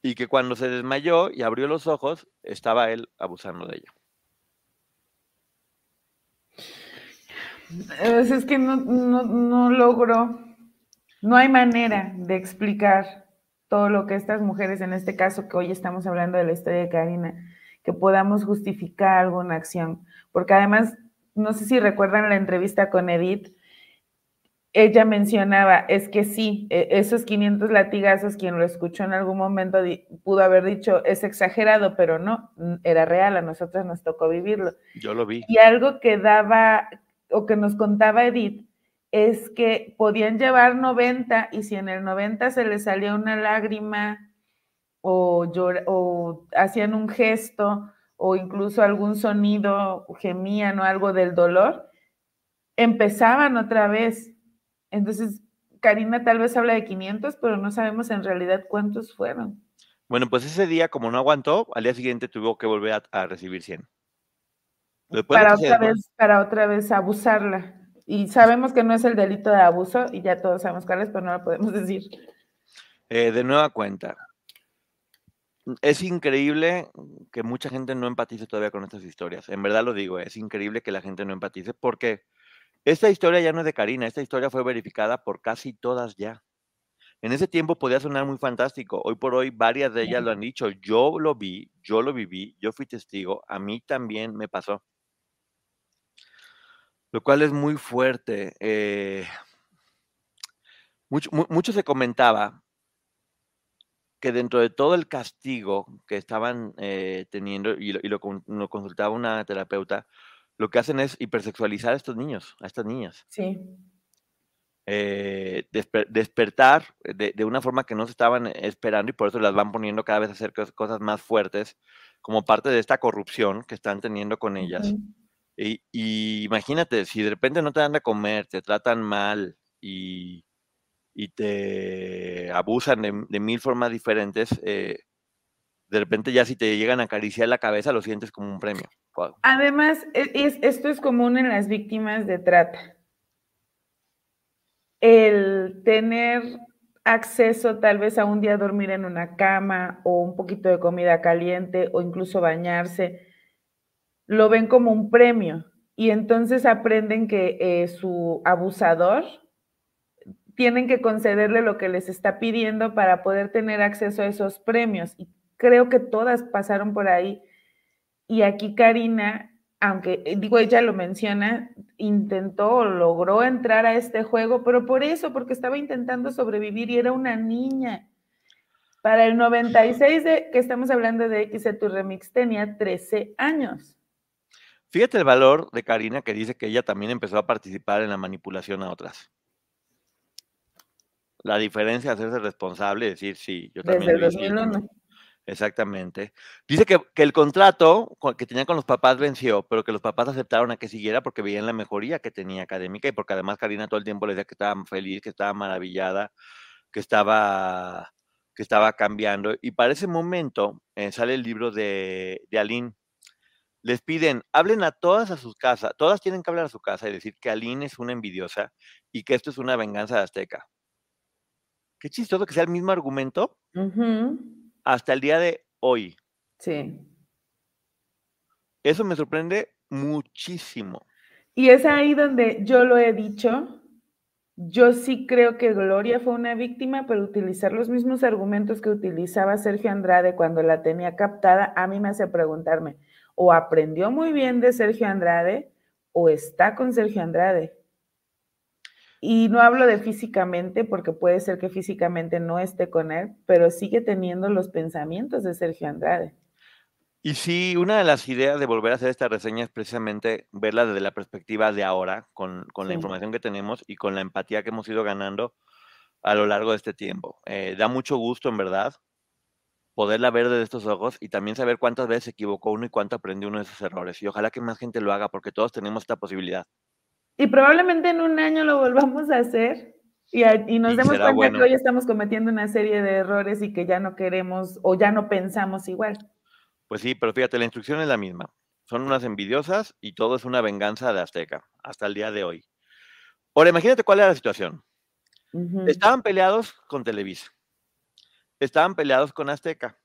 Y que cuando se desmayó y abrió los ojos, estaba él abusando de ella. Es, es que no, no, no logro, no hay manera de explicar todo lo que estas mujeres, en este caso que hoy estamos hablando de la historia de Karina, que podamos justificar alguna acción. Porque además, no sé si recuerdan la entrevista con Edith, ella mencionaba, es que sí, e- esos 500 latigazos, quien lo escuchó en algún momento pudo haber dicho, es exagerado, pero no, era real, a nosotros nos tocó vivirlo. Yo lo vi. Y algo que daba o que nos contaba Edith es que podían llevar 90 y si en el 90 se les salía una lágrima o, llor- o hacían un gesto o incluso algún sonido, gemían o algo del dolor, empezaban otra vez. Entonces, Karina tal vez habla de 500, pero no sabemos en realidad cuántos fueron. Bueno, pues ese día, como no aguantó, al día siguiente tuvo que volver a, a recibir 100. Para otra vez, para otra vez abusarla. Y sabemos que no es el delito de abuso, y ya todos sabemos cuál es, pero no lo podemos <laughs> decir. Eh, de nueva cuenta. Es increíble que mucha gente no empatice todavía con estas historias. En verdad lo digo, es increíble que la gente no empatice porque esta historia ya no es de Karina, esta historia fue verificada por casi todas ya. En ese tiempo podía sonar muy fantástico. Hoy por hoy varias de ellas lo han dicho. Yo lo vi, yo lo viví, yo fui testigo, a mí también me pasó. Lo cual es muy fuerte. eh, mucho, mu- mucho se comentaba que dentro de todo el castigo que estaban eh, teniendo, y, lo, y lo con- lo consultaba una terapeuta, lo que hacen es hipersexualizar a estos niños, a estas niñas. Sí, eh, desper- despertar de, de una forma que no se estaban esperando y por eso las van poniendo cada vez a hacer cos- cosas más fuertes como parte de esta corrupción que están teniendo con ellas. Y, imagínate, si de repente no te dan de comer, te tratan mal y, y te abusan de, de mil formas diferentes, eh, de repente ya si te llegan a acariciar la cabeza lo sientes como un premio. Además, e- es- esto es común en las víctimas de trata. El tener acceso tal vez a un día dormir en una cama o un poquito de comida caliente o incluso bañarse, lo ven como un premio y entonces aprenden que eh, su abusador tienen que concederle lo que les está pidiendo para poder tener acceso a esos premios. Y creo que todas pasaron por ahí. Y aquí Karina, aunque eh, digo, ella lo menciona, intentó o logró entrar a este juego, pero por eso, porque estaba intentando sobrevivir y era una niña. Para el 96 de, que estamos hablando de XC Tu Remix tenía 13 años. Fíjate el valor de Karina que dice que ella también empezó a participar en la manipulación a otras. La diferencia de hacerse responsable y decir, sí, yo también Desde lo hice, yo también". 2001. Exactamente. Dice que, que el contrato co- que tenía con los papás venció, pero que los papás aceptaron a que siguiera porque veían la mejoría que tenía académica y porque además Karina todo el tiempo le decía que estaba feliz, que estaba maravillada, que estaba, que estaba cambiando. Y para ese momento eh, sale el libro de, de Aline. Les piden, hablen a todas a sus casas, todas tienen que hablar a su casa y decir que Aline es una envidiosa y que esto es una venganza de Azteca. Qué chistoso que sea el mismo argumento hasta el día de hoy. Sí. Eso me sorprende muchísimo. Y es ahí donde yo lo he dicho. Yo sí creo que Gloria fue una víctima, pero utilizar los mismos argumentos que utilizaba Sergio Andrade cuando la tenía captada, a mí me hace preguntarme, o aprendió muy bien de Sergio Andrade o está con Sergio Andrade. Y no hablo de físicamente, porque puede ser que físicamente no esté con él, pero sigue teniendo los pensamientos de Sergio Andrade. Y sí, una de las ideas de volver a hacer esta reseña es precisamente verla desde la perspectiva de ahora, con, con la información que tenemos y con la empatía que hemos ido ganando a lo largo de este tiempo. Eh, da mucho gusto, en verdad, poderla ver desde estos ojos y también saber cuántas veces se equivocó uno y cuánto aprendió uno de esos errores. Y ojalá que más gente lo haga porque todos tenemos esta posibilidad. Y probablemente en un año lo volvamos a hacer y, nos demos cuenta que hoy estamos cometiendo una serie de errores y que ya no queremos o ya no pensamos igual. Pues sí, pero fíjate, la instrucción es la misma. Son unas envidiosas y todo es una venganza de Azteca hasta el día de hoy. Ahora, imagínate cuál era la situación. Estaban peleados con Televisa. Estaban peleados con Azteca.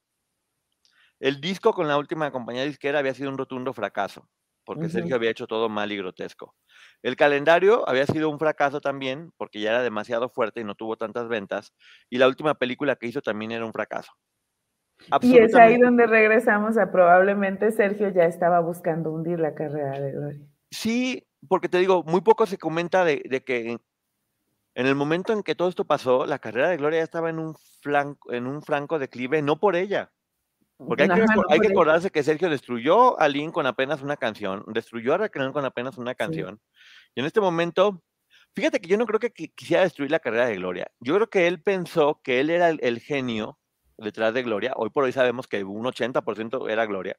El disco con la última compañía disquera había sido un rotundo fracaso, porque Sergio había hecho todo mal y grotesco. El calendario había sido un fracaso también, porque ya era demasiado fuerte y no tuvo tantas ventas. Y la última película que hizo también era un fracaso. Y es ahí donde regresamos a probablemente Sergio ya estaba buscando hundir la carrera de Gloria. Sí, porque te digo, muy poco se comenta de, que en el momento en que todo esto pasó, la carrera de Gloria ya estaba en un, flanco, en un franco declive, no por ella. Porque hay, que, hay que, acordarse que Sergio destruyó a Lynn con apenas una canción, destruyó a Raquel con apenas una canción. Y en este momento, fíjate que yo no creo que quisiera destruir la carrera de Gloria. Yo creo que él pensó que él era el, genio detrás de Gloria. Hoy por hoy sabemos que un 80% era Gloria,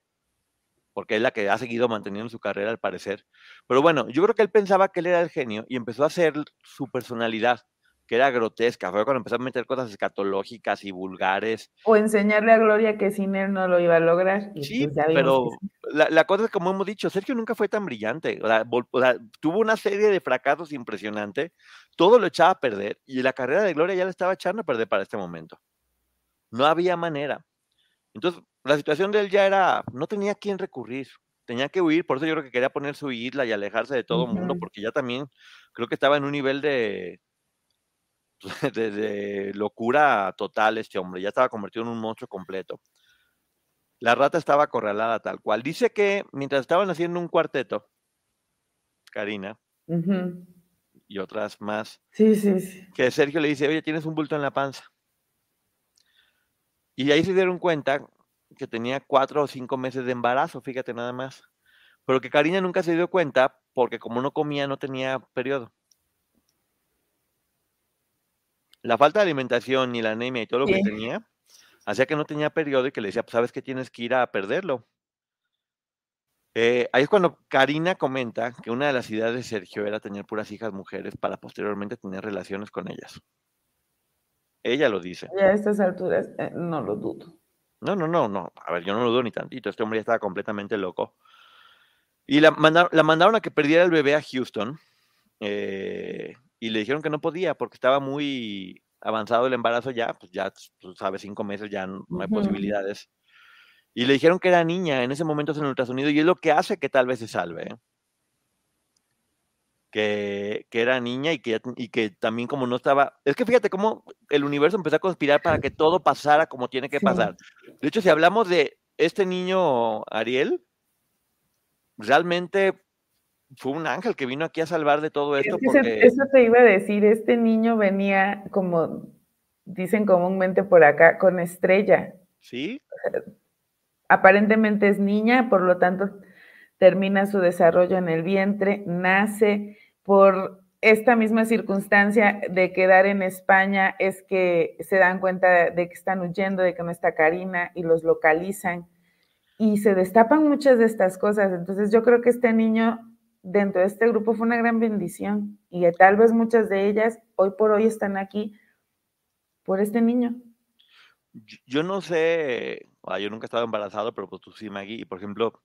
porque es la que ha seguido manteniendo su carrera al parecer. Pero bueno, yo creo que él pensaba que él era el genio y empezó a hacer su personalidad que era grotesca, fue cuando empezó a meter cosas escatológicas y vulgares. O enseñarle a Gloria que sin él no lo iba a lograr. sí, pues pero la, cosa es como hemos dicho, Sergio nunca fue tan brillante, o sea, tuvo una serie de fracasos impresionante, todo lo echaba a perder y la carrera de Gloria ya la estaba echando a perder para este momento. No había manera. Entonces, la situación de él ya era, no tenía a quién recurrir, tenía que huir, por eso yo creo que quería poner su isla y alejarse de todo el mundo, porque ya también creo que estaba en un nivel <laughs> de, de, locura total este hombre, ya estaba convertido en un monstruo completo. La rata estaba acorralada tal cual. Dice que mientras estaban haciendo un cuarteto, Karina y otras más, que Sergio le dice, oye, tienes un bulto en la panza. Y ahí se dieron cuenta que tenía cuatro o cinco meses de embarazo, fíjate nada más. Pero que Karina nunca se dio cuenta porque como no comía no tenía periodo la falta de alimentación y la anemia y todo lo que tenía, hacía que no tenía periodo y que le decía, pues sabes que tienes que ir a perderlo. Eh, ahí es cuando Karina comenta que una de las ideas de Sergio era tener puras hijas mujeres para posteriormente tener relaciones con ellas. Ella lo dice. Y a estas alturas eh, no lo dudo. No, no, no, no. A ver, yo no lo dudo ni tantito. Este hombre ya estaba completamente loco. Y la, la mandaron a que perdiera el bebé a Houston. Eh, y le dijeron que no podía porque estaba muy avanzado el embarazo ya, pues ya, tú sabes, cinco meses ya no, hay posibilidades. Y le dijeron que era niña, en ese momento es en el ultrasonido, y es lo que hace que tal vez se salve. ¿eh? Que, que, era niña y que, y que también como no estaba... Es que fíjate cómo el universo empezó a conspirar para que todo pasara como tiene que pasar. De hecho, si hablamos de este niño Ariel, realmente fue un ángel que vino aquí a salvar de todo esto. Eso te iba a decir, este niño venía como dicen comúnmente por acá, con estrella. Sí. Aparentemente es niña, por lo tanto termina su desarrollo en el vientre, nace por esta misma circunstancia de quedar en España es que se dan cuenta de que están huyendo, de que no está Karina y los localizan y se destapan muchas de estas cosas. Entonces yo creo que este niño dentro de este grupo fue una gran bendición y tal vez muchas de ellas hoy por hoy están aquí por este niño. Yo no sé, yo nunca he estado embarazado, pero pues tú sí, Maggie, y por ejemplo,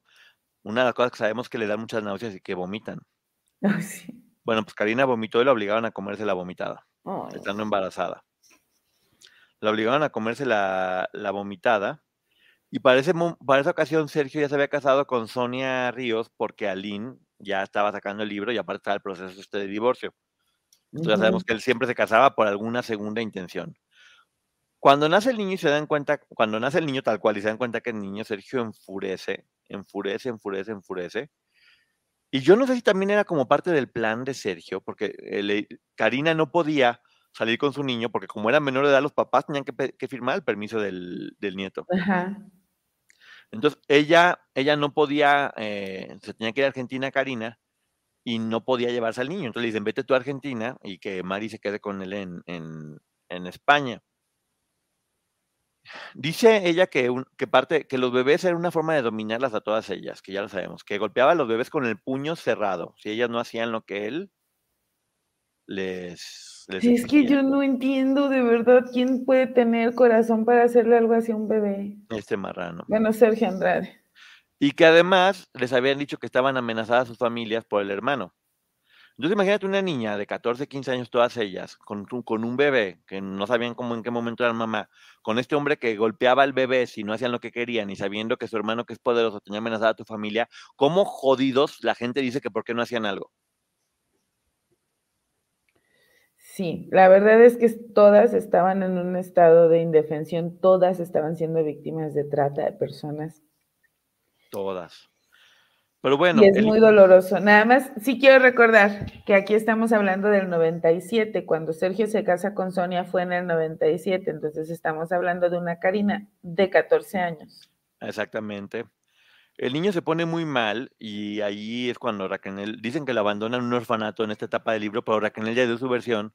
una de las cosas que sabemos que le dan muchas náuseas y que vomitan. <laughs> Bueno, pues Karina vomitó y la obligaron a comerse la vomitada, estando embarazada. La obligaron a comerse la, la vomitada y para, para esa ocasión Sergio ya se había casado con Sonia Ríos porque Aline ya estaba sacando el libro y aparte estaba el proceso este de divorcio. Entonces ya sabemos que él siempre se casaba por alguna segunda intención. Cuando nace el niño y se dan cuenta, cuando nace el niño tal cual y se dan cuenta que el niño Sergio enfurece, enfurece, enfurece, enfurece. Y yo no sé si también era como parte del plan de Sergio, porque Karina no podía salir con su niño, porque como era menor de edad, los papás tenían que, firmar el permiso del, del nieto. Ajá. Entonces, ella, ella no podía, eh, se tenía que ir a Argentina, Karina, y no podía llevarse al niño. Entonces le dicen, vete tú a Argentina y que Mari se quede con él en, en, España. Dice ella que, que, parte, que los bebés era una forma de dominarlas a todas ellas, que ya lo sabemos, que golpeaba a los bebés con el puño cerrado. Si ellas no hacían lo que él les... es que yo no entiendo de verdad quién puede tener corazón para hacerle algo así a un bebé. Este marrano. Bueno, Sergio Andrade. Y que además les habían dicho que estaban amenazadas sus familias por el hermano. Entonces imagínate una niña de 14, 15 años, todas ellas, con, con un bebé, que no sabían cómo en qué momento era mamá, con este hombre que golpeaba al bebé si no hacían lo que querían y sabiendo que su hermano que es poderoso tenía amenazada a tu familia, ¿cómo jodidos la gente dice que por qué no hacían algo? Sí, la verdad es que todas estaban en un estado de indefensión, todas estaban siendo víctimas de trata de personas. Todas. Pero bueno. Y es muy doloroso. Nada más, sí quiero recordar que aquí estamos hablando del 97. Cuando Sergio se casa con Sonia fue en el 97. Entonces estamos hablando de una Karina de 14 años. Exactamente. El niño se pone muy mal y ahí es cuando Raquel, dicen que lo abandona en un orfanato en esta etapa del libro, pero Raquel ya dio su versión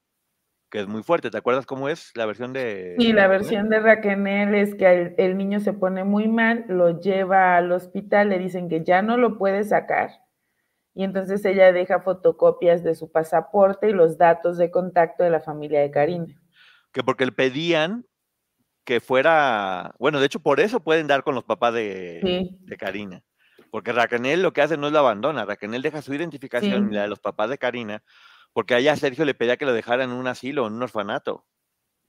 que es muy fuerte. ¿Te acuerdas cómo es la versión de... Sí, la versión de Raquel es que el, niño se pone muy mal, lo lleva al hospital, le dicen que ya no lo puede sacar. Y entonces ella deja fotocopias de su pasaporte y los datos de contacto de la familia de Karina. Que porque le pedían que fuera, bueno, de hecho por eso pueden dar con los papás de, de Karina. Porque Raquel lo que hace no es la abandona, Raquel deja su identificación y la de los papás de Karina porque allá Sergio le pedía que lo dejaran en un asilo, en un orfanato.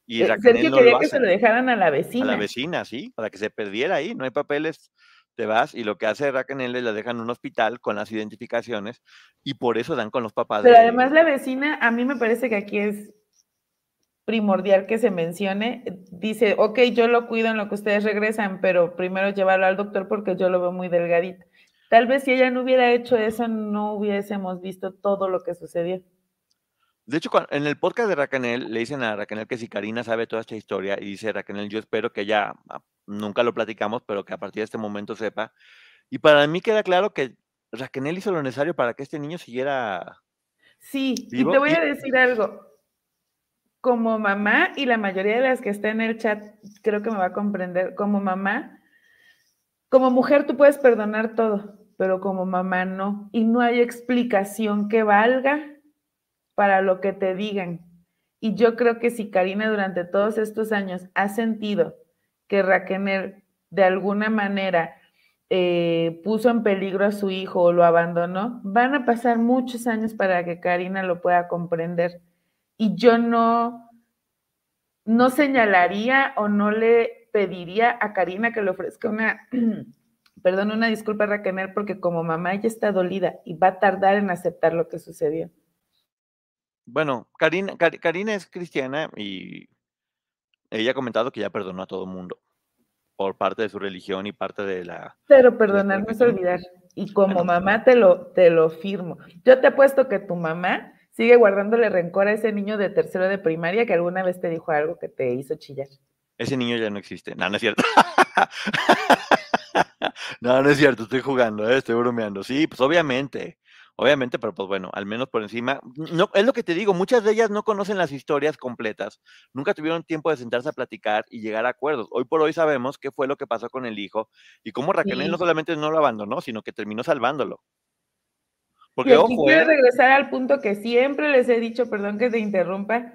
Y eh, Sergio quería que se lo dejaran a la vecina. A la vecina, sí, para que se perdiera ahí, no hay papeles, te vas y lo que hace Raquel es la dejan en un hospital con las identificaciones y por eso dan con los papás. Pero además la vecina, a mí me parece que aquí es primordial que se mencione, dice, ok, yo lo cuido en lo que ustedes regresan, pero primero llevarlo al doctor porque yo lo veo muy delgadito. Tal vez si ella no hubiera hecho eso, no hubiésemos visto todo lo que sucedió. De hecho, en el podcast de Raquel le dicen a Raquel que si Karina sabe toda esta historia y dice Raquel, yo espero que ella, ah, nunca lo platicamos, pero que a partir de este momento sepa. Y para mí queda claro que Raquel hizo lo necesario para que este niño siguiera. Sí, y te voy a decir algo. Como mamá, y la mayoría de las que están en el chat creo que me va a comprender, como mamá, como mujer tú puedes perdonar todo, pero como mamá no. Y no hay explicación que valga para lo que te digan. Y yo creo que si Karina durante todos estos años ha sentido que Raquel de alguna manera eh, puso en peligro a su hijo o lo abandonó, van a pasar muchos años para que Karina lo pueda comprender. Y yo no, no señalaría o no le pediría a Karina que le ofrezca una, <clears throat> perdón, una disculpa a Raquel, porque como mamá ella está dolida y va a tardar en aceptar lo que sucedió. Bueno, Karina, Karina es cristiana y ella ha comentado que ya perdonó a todo mundo por parte de su religión y parte de la... Pero perdonar no es olvidar. Y como mamá te lo, te lo firmo. Yo te apuesto que tu mamá sigue guardándole rencor a ese niño de tercero de primaria que alguna vez te dijo algo que te hizo chillar. Ese niño ya no existe. No, no es cierto. <laughs> no, no es cierto. Estoy jugando, ¿eh? estoy bromeando. Sí, pues obviamente. Obviamente, pero pues bueno, al menos por encima. No, es lo que te digo, muchas de ellas no conocen las historias completas, nunca tuvieron tiempo de sentarse a platicar y llegar a acuerdos. Hoy por hoy sabemos qué fue lo que pasó con el hijo y cómo Raquel no solamente no lo abandonó, sino que terminó salvándolo. Porque, ojo, quiero ¿eh? regresar al punto que siempre les he dicho, perdón que te interrumpa,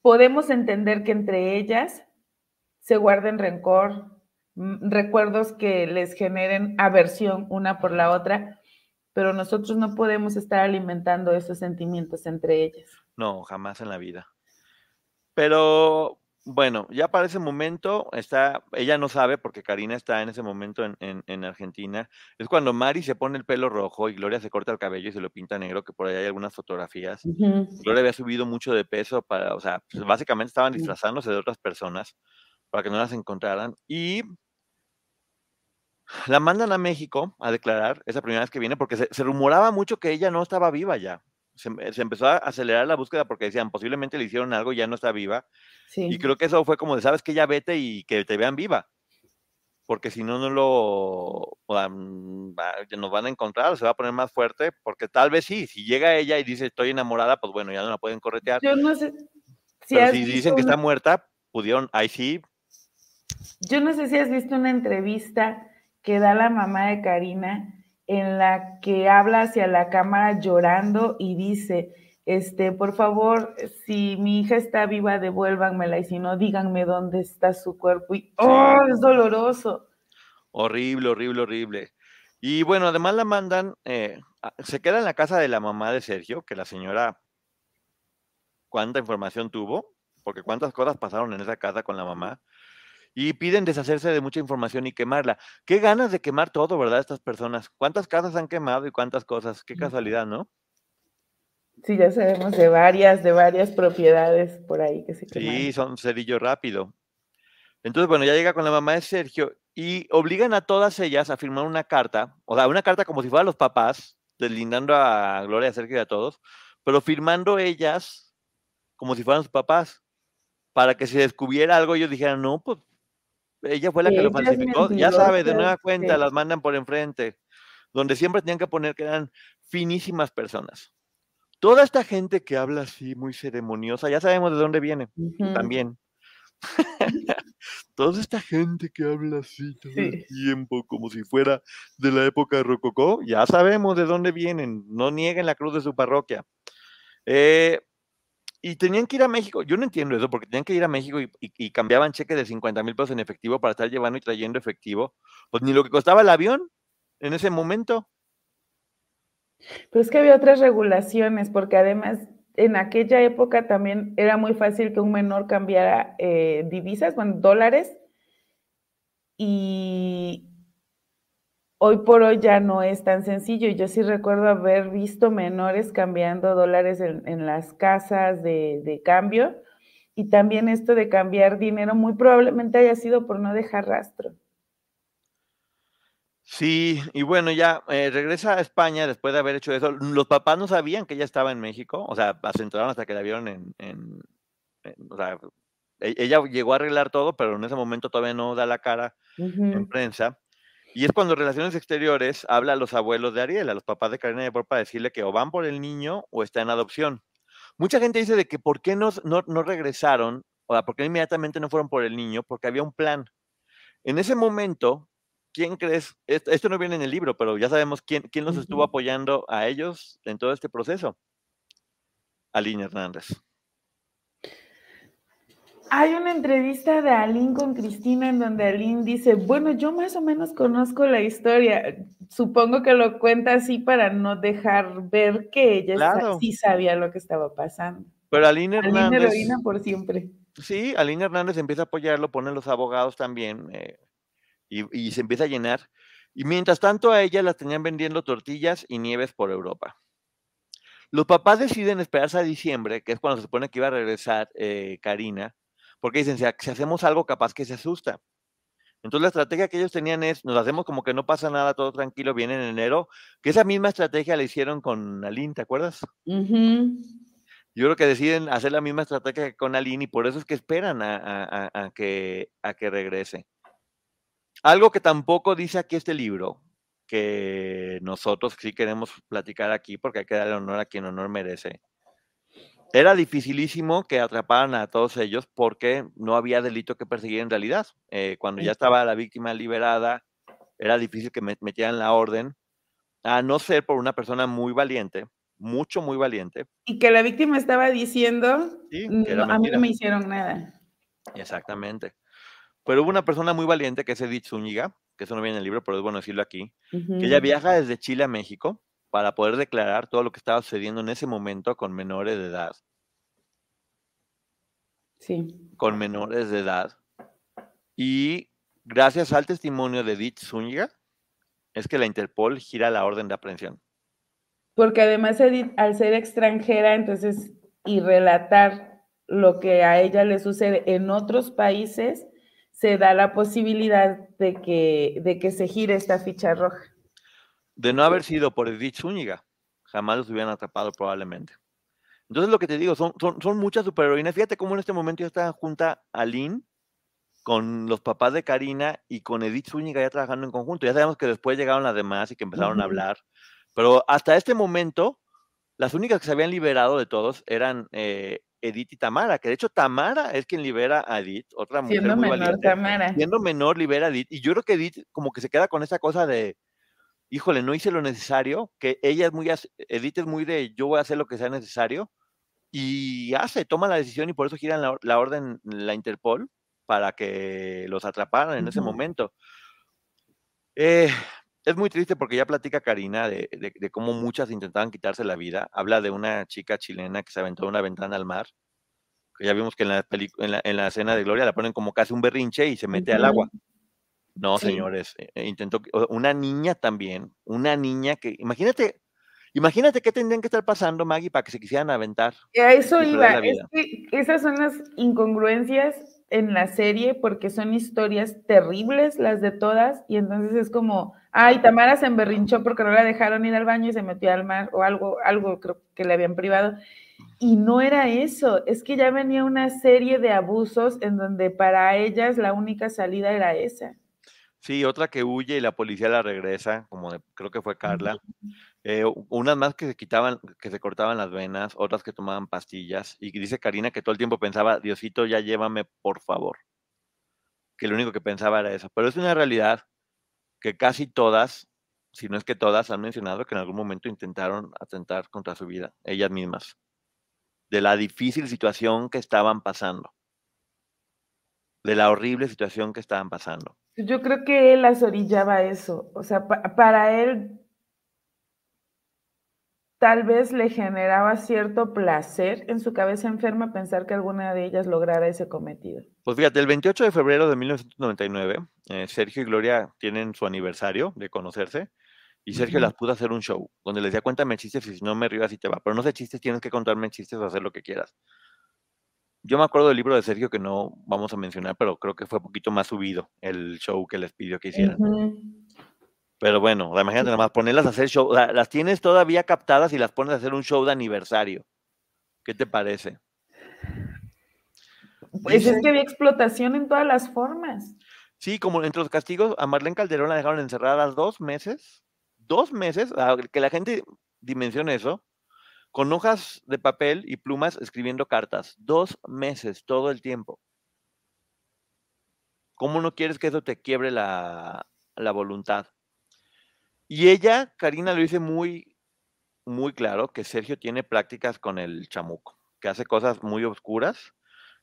podemos entender que entre ellas se guarden rencor, recuerdos que les generen aversión una por la otra, pero nosotros no podemos estar alimentando esos sentimientos entre ellas. No, jamás en la vida. Pero bueno, ya para ese momento está, ella no sabe porque Karina está en ese momento en, Argentina. Es cuando Mari se pone el pelo rojo y Gloria se corta el cabello y se lo pinta negro, que por ahí hay algunas fotografías. Gloria había subido mucho de peso para, o sea, pues, básicamente estaban disfrazándose de otras personas para que no las encontraran. Y la mandan a México a declarar esa primera vez que viene porque se, rumoraba mucho que ella no estaba viva ya. Se, empezó a acelerar la búsqueda porque decían posiblemente le hicieron algo y ya no está viva. Y creo que eso fue como de, sabes que ya vete y que te vean viva. Porque si no, no lo nos van a encontrar, se va a poner más fuerte, porque tal vez sí, si llega ella y dice estoy enamorada, pues bueno, ya no la pueden corretear. Yo no sé. Si Pero si dicen que está muerta, pudieron, ahí sí, Yo no sé si has visto una entrevista que da la mamá de Karina en la que habla hacia la cámara llorando y dice, este, por favor, si mi hija está viva, devuélvanmela y si no, díganme dónde está su cuerpo. Y, ¡oh, es doloroso! Horrible, horrible, horrible. Y bueno, además la mandan, eh, se queda en la casa de la mamá de Sergio, que la señora, ¿cuánta información tuvo? Porque cuántas cosas pasaron en esa casa con la mamá. Y piden deshacerse de mucha información y quemarla. Qué ganas de quemar todo, ¿verdad? Estas personas. ¿Cuántas casas han quemado y cuántas cosas? Qué casualidad, ¿no? Sí, ya sabemos de varias, de varias propiedades por ahí que se quemaron. Sí, son cerillo rápido. Entonces, bueno, ya llega con la mamá de Sergio y obligan a todas ellas a firmar una carta, o sea, una carta como si fueran los papás, deslindando a Gloria, a Sergio y a todos, pero firmando ellas como si fueran sus papás, para que si descubriera algo ellos dijeran, no, pues ella fue la que lo falsificó. Ya sabe, de nueva cuenta, las mandan por enfrente, donde siempre tenían que poner que eran finísimas personas. Toda esta gente que habla así, muy ceremoniosa, ya sabemos de dónde viene también. <laughs> Toda esta gente que habla así todo el tiempo, como si fuera de la época de Rococó, ya sabemos de dónde vienen. No nieguen la cruz de su parroquia. Eh, y tenían que ir a México. Yo no entiendo eso, porque tenían que ir a México y, cambiaban cheques de 50 mil pesos en efectivo para estar llevando y trayendo efectivo. Pues ni lo que costaba el avión en ese momento. Pero es que había otras regulaciones, porque además en aquella época también era muy fácil que un menor cambiara eh, divisas, bueno, dólares, y hoy por hoy ya no es tan sencillo. Yo sí recuerdo haber visto menores cambiando dólares en, las casas de, de, cambio, y también esto de cambiar dinero muy probablemente haya sido por no dejar rastro. Sí, y bueno, ya eh, regresa a España después de haber hecho eso. Los papás no sabían que ella estaba en México, o sea, se enteraron hasta que la vieron en, o sea, e, ella llegó a arreglar todo, pero en ese momento todavía no da la cara en prensa. Y es cuando Relaciones Exteriores habla a los abuelos de Ariel, a los papás de Karina de Por, para decirle que o van por el niño o está en adopción. Mucha gente dice de que por qué no, no, no regresaron, o sea, por qué inmediatamente no fueron por el niño, porque había un plan. En ese momento, ¿quién crees? Esto, no viene en el libro, pero ya sabemos quién, quién los estuvo apoyando a ellos en todo este proceso. Aline Hernández. Hay una entrevista de Aline con Cristina en donde Aline dice, bueno, yo más o menos conozco la historia. Supongo que lo cuenta así para no dejar ver que ella sí sabía lo que estaba pasando. Pero Aline Hernández... Aline heroína por siempre. Sí, Aline Hernández empieza a apoyarlo, pone los abogados también. Eh, y, se empieza a llenar. Y mientras tanto a ella las tenían vendiendo tortillas y nieves por Europa. Los papás deciden esperarse a diciembre, que es cuando se supone que iba a regresar eh, Karina, porque dicen, si, hacemos algo capaz que se asusta. Entonces la estrategia que ellos tenían es, nos hacemos como que no pasa nada, todo tranquilo, viene en enero, que esa misma estrategia la hicieron con Aline, ¿te acuerdas? Yo creo que deciden hacer la misma estrategia que con Aline y por eso es que esperan a, que, a que regrese. Algo que tampoco dice aquí este libro, que nosotros sí queremos platicar aquí porque hay que darle honor a quien honor merece. Era dificilísimo que atraparan a todos ellos porque no había delito que perseguir en realidad. Eh, cuando ya estaba la víctima liberada, era difícil que metieran la orden, a no ser por una persona muy valiente, mucho, muy valiente. Y que la víctima estaba diciendo, a mí no me hicieron nada. Exactamente. Pero hubo una persona muy valiente que es Edith Zúñiga, que eso no viene en el libro, pero es bueno decirlo aquí, que ella viaja desde Chile a México para poder declarar todo lo que estaba sucediendo en ese momento con menores de edad. Sí. Con menores de edad. Y gracias al testimonio de Edith Zúñiga, es que la Interpol gira la orden de aprehensión. Porque además Edith, al ser extranjera, entonces, y relatar lo que a ella le sucede en otros países, se da la posibilidad de que, de que se gire esta ficha roja. De no haber sido por Edith Zúñiga, jamás los hubieran atrapado probablemente. Entonces lo que te digo, son, son, son muchas superheroínas. Fíjate cómo en este momento ya está junta Aline con los papás de Karina y con Edith Zúñiga ya trabajando en conjunto. Ya sabemos que después llegaron las demás y que empezaron a hablar. Pero hasta este momento, las únicas que se habían liberado de todos eran eh, Edith y Tamara, que de hecho Tamara es quien libera a Edith, otra mujer Siendo muy menor valiente. Tamara. Siendo menor libera a Edith, y yo creo que Edith como que se queda con esa cosa de, híjole, no hice lo necesario, que ella es muy, Edith es muy de, yo voy a hacer lo que sea necesario, y hace, toma la decisión y por eso giran la, la orden, la Interpol, para que los atraparan en ese momento. Eh, es muy triste porque ya platica Karina de, de- de cómo muchas intentaban quitarse la vida. Habla de una chica chilena que se aventó de una ventana al mar. Que ya vimos que en la, en la, en la escena de Gloria la ponen como casi un berrinche y se mete al agua. No, Sí. señores, eh, eh, intentó, una niña también, una niña que, imagínate, imagínate qué tendrían que estar pasando, Maggie, para que se quisieran aventar. A eso iba. Es que esas son las incongruencias en la serie porque son historias terribles las de todas y entonces es como, ay, Tamara se emberrinchó porque no la dejaron ir al baño y se metió al mar o algo, algo creo que le habían privado. Y no era eso, es que ya venía una serie de abusos en donde para ellas la única salida era esa. Sí, otra que huye y la policía la regresa, como de- creo que fue Carla. Eh, unas más que se quitaban, que se cortaban las venas, otras que tomaban pastillas. Y dice Karina que todo el tiempo pensaba, Diosito, ya llévame, por favor. Que lo único que pensaba era eso. Pero es una realidad que casi todas, si no es que todas, han mencionado que en algún momento intentaron atentar contra su vida, ellas mismas. De la difícil situación que estaban pasando. De la horrible situación que estaban pasando. Yo creo que él las orillaba eso. O sea, pa- para él tal vez le generaba cierto placer en su cabeza enferma pensar que alguna de ellas lograra ese cometido. Pues fíjate, el 28 de febrero de 1999, eh, Sergio y Gloria tienen su aniversario de conocerse y Sergio Ujú. las puso a hacer un show donde les decía cuéntame chistes y si no me río así te va, pero no sé chistes, tienes que contarme chistes o hacer lo que quieras. Yo me acuerdo del libro de Sergio que no vamos a mencionar, pero creo que fue un poquito más subido el show que les pidió que hicieran. Pero bueno, imagínate nada más ponerlas a hacer show, o sea, las tienes todavía captadas y las pones a hacer un show de aniversario. ¿Qué te parece? Pues Dice- es que había explotación en todas las formas. Sí, como entre los castigos, a Marlene Calderón la dejaron encerrada dos meses. Dos meses, que la gente dimensione eso, con hojas de papel y plumas escribiendo cartas. Dos meses, todo el tiempo. ¿Cómo no quieres que eso te quiebre la, la voluntad? Y ella, Karina, lo dice muy, muy claro, que Sergio tiene prácticas con el chamuco, que hace cosas muy oscuras,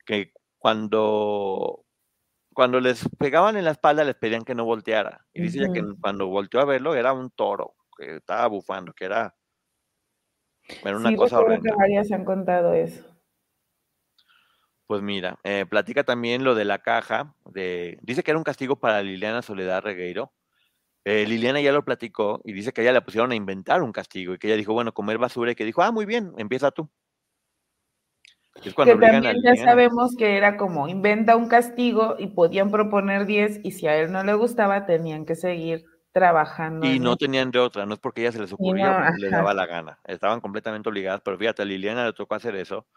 que cuando cuando les pegaban en la espalda les pedían que no volteara. Y dice ella que cuando volteó a verlo era un toro, que estaba bufando, que era, era una Sí, cosa horrenda. que varias han contado eso. Pues mira, eh, platica también lo de la caja, de, dice que era un castigo para Liliana Soledad Regueiro. Eh, Liliana ya lo platicó y dice que ella le pusieron a inventar un castigo y que ella dijo, bueno, comer basura y que dijo, ah, muy bien, empieza tú. Y es cuando Que también ya sabemos que era como inventa un castigo y podían proponer 10 y si a él no le gustaba tenían que seguir trabajando. Y no tenían de otra, no es porque ella se les ocurrió, no, les daba la gana. Estaban completamente obligadas, pero fíjate, a Liliana le tocó hacer eso.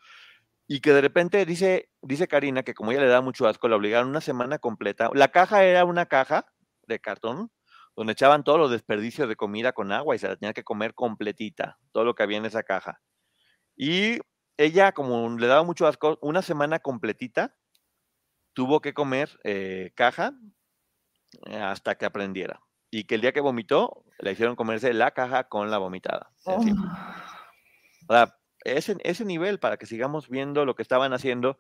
Y que de repente dice, dice Karina que como ella le da mucho asco, la obligaron una semana completa. La caja era una caja de cartón donde echaban todos los desperdicios de comida con agua y se la tenía que comer completita, todo lo que había en esa caja. Y ella, como le daba mucho asco, una semana completita tuvo que comer eh, caja eh, hasta que aprendiera. Y que el día que vomitó, le hicieron comerse la caja con la vomitada. Oh. O sea, ese, ese nivel para que sigamos viendo lo que estaban haciendo.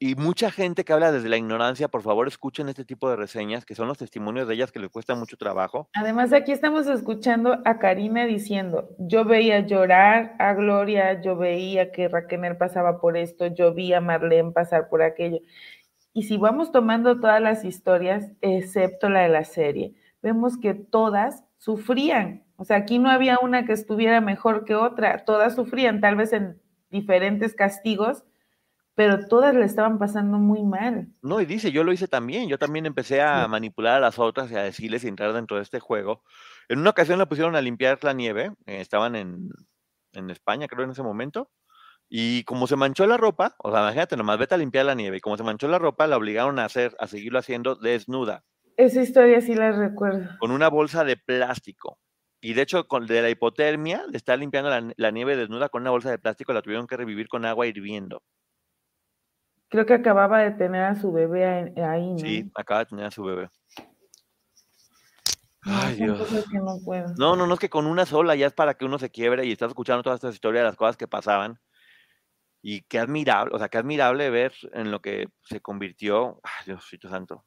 Y mucha gente que habla desde la ignorancia, por favor, escuchen este tipo de reseñas, que son los testimonios de ellas que les cuesta mucho trabajo. Además, aquí estamos escuchando a Karina diciendo, yo veía llorar a Gloria, yo veía que Raquel pasaba por esto, yo vi a Marlene pasar por aquello. Y si vamos tomando todas las historias, excepto la de la serie, vemos que todas sufrían. O sea, aquí no había una que estuviera mejor que otra, todas sufrían, tal vez en diferentes castigos, pero todas le estaban pasando muy mal. No, y dice, yo lo hice también, yo también empecé a Sí. manipular a las otras y a decirles y entrar dentro de este juego. En una ocasión la pusieron a limpiar la nieve, eh, estaban en, en España, creo, en ese momento, y como se manchó la ropa, o sea, imagínate, nomás vete a limpiar la nieve, y como se manchó la ropa, la obligaron a hacer, a seguirlo haciendo desnuda, Esa historia sí la recuerdo. con una bolsa de plástico. Y de hecho, con de la hipotermia, de estar limpiando la, la nieve desnuda con una bolsa de plástico, la tuvieron que revivir con agua hirviendo. Creo que acababa de tener a su bebé ahí, ¿no? Sí, acaba de tener a su bebé. No, Ay, Dios. cosas que no puedo. No, no, no es que con una sola ya es para que uno se quiebre y estás escuchando todas estas historias de las cosas que pasaban. Y qué admirable, o sea, qué admirable ver en lo que se convirtió. Ay, Diosito santo.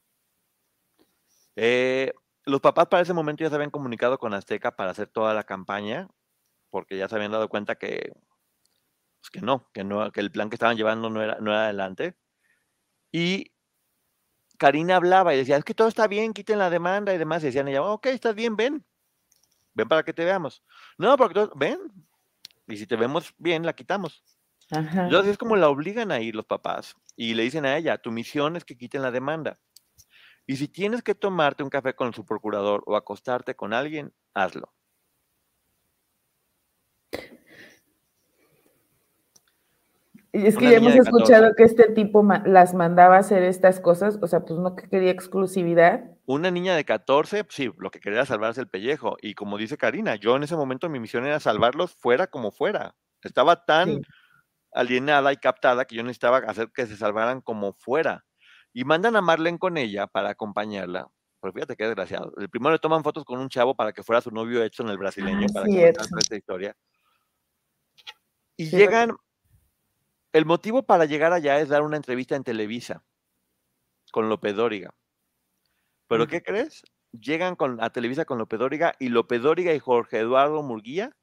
Eh, los papás para ese momento ya se habían comunicado con Azteca para hacer toda la campaña, porque ya se habían dado cuenta que, pues que no, que no, que el plan que estaban llevando no era, no era adelante. Y Karina hablaba y decía, es que todo está bien, quiten la demanda y demás. Y decían ella, ok, estás bien, ven. Ven para que te veamos. No, porque todo, ven. Y si te vemos bien, la quitamos. Ajá. Entonces es como la obligan a ir los papás y le dicen a ella, tu misión es que quiten la demanda. Y si tienes que tomarte un café con su procurador o acostarte con alguien, hazlo. Y es que Una ya hemos escuchado 14. que este tipo ma- las mandaba a hacer estas cosas, o sea, pues no que quería exclusividad. Una niña de 14, sí, lo que quería era salvarse el pellejo. Y como dice Karina, yo en ese momento mi misión era salvarlos fuera como fuera. Estaba tan Sí. alienada y captada que yo necesitaba hacer que se salvaran como fuera. Y mandan a Marlene con ella para acompañarla. Pero fíjate qué desgraciado. El primero le toman fotos con un chavo para que fuera su novio Edson, el brasileño, Ah, para sí, que esta historia. Y Sí, llegan. El motivo para llegar allá es dar una entrevista en Televisa con López Dóriga. ¿Pero qué crees? Llegan con, a Televisa con López Dóriga y López Dóriga y Jorge Eduardo Murguía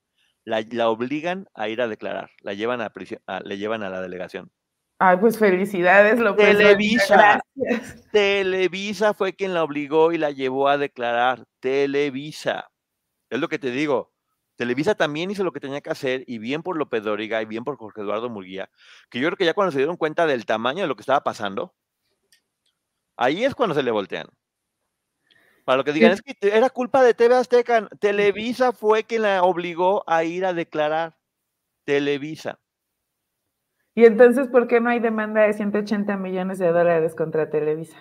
la, la obligan a ir a declarar. La llevan a prisión, a- le llevan a la delegación. Ay, pues felicidades. Dóriga, Televisa. Gracias. Televisa fue quien la obligó y la llevó a declarar. Televisa. Es lo que te digo. Televisa también hizo lo que tenía que hacer, y bien por López Dóriga y bien por Jorge Eduardo Murguía, que yo creo que ya cuando se dieron cuenta del tamaño de lo que estaba pasando, ahí es cuando se le voltean. Para lo que digan, Sí. es que era culpa de TV Azteca. Televisa fue quien la obligó a ir a declarar. Televisa. Y entonces, ¿por qué no hay demanda de 180 millones de dólares contra Televisa?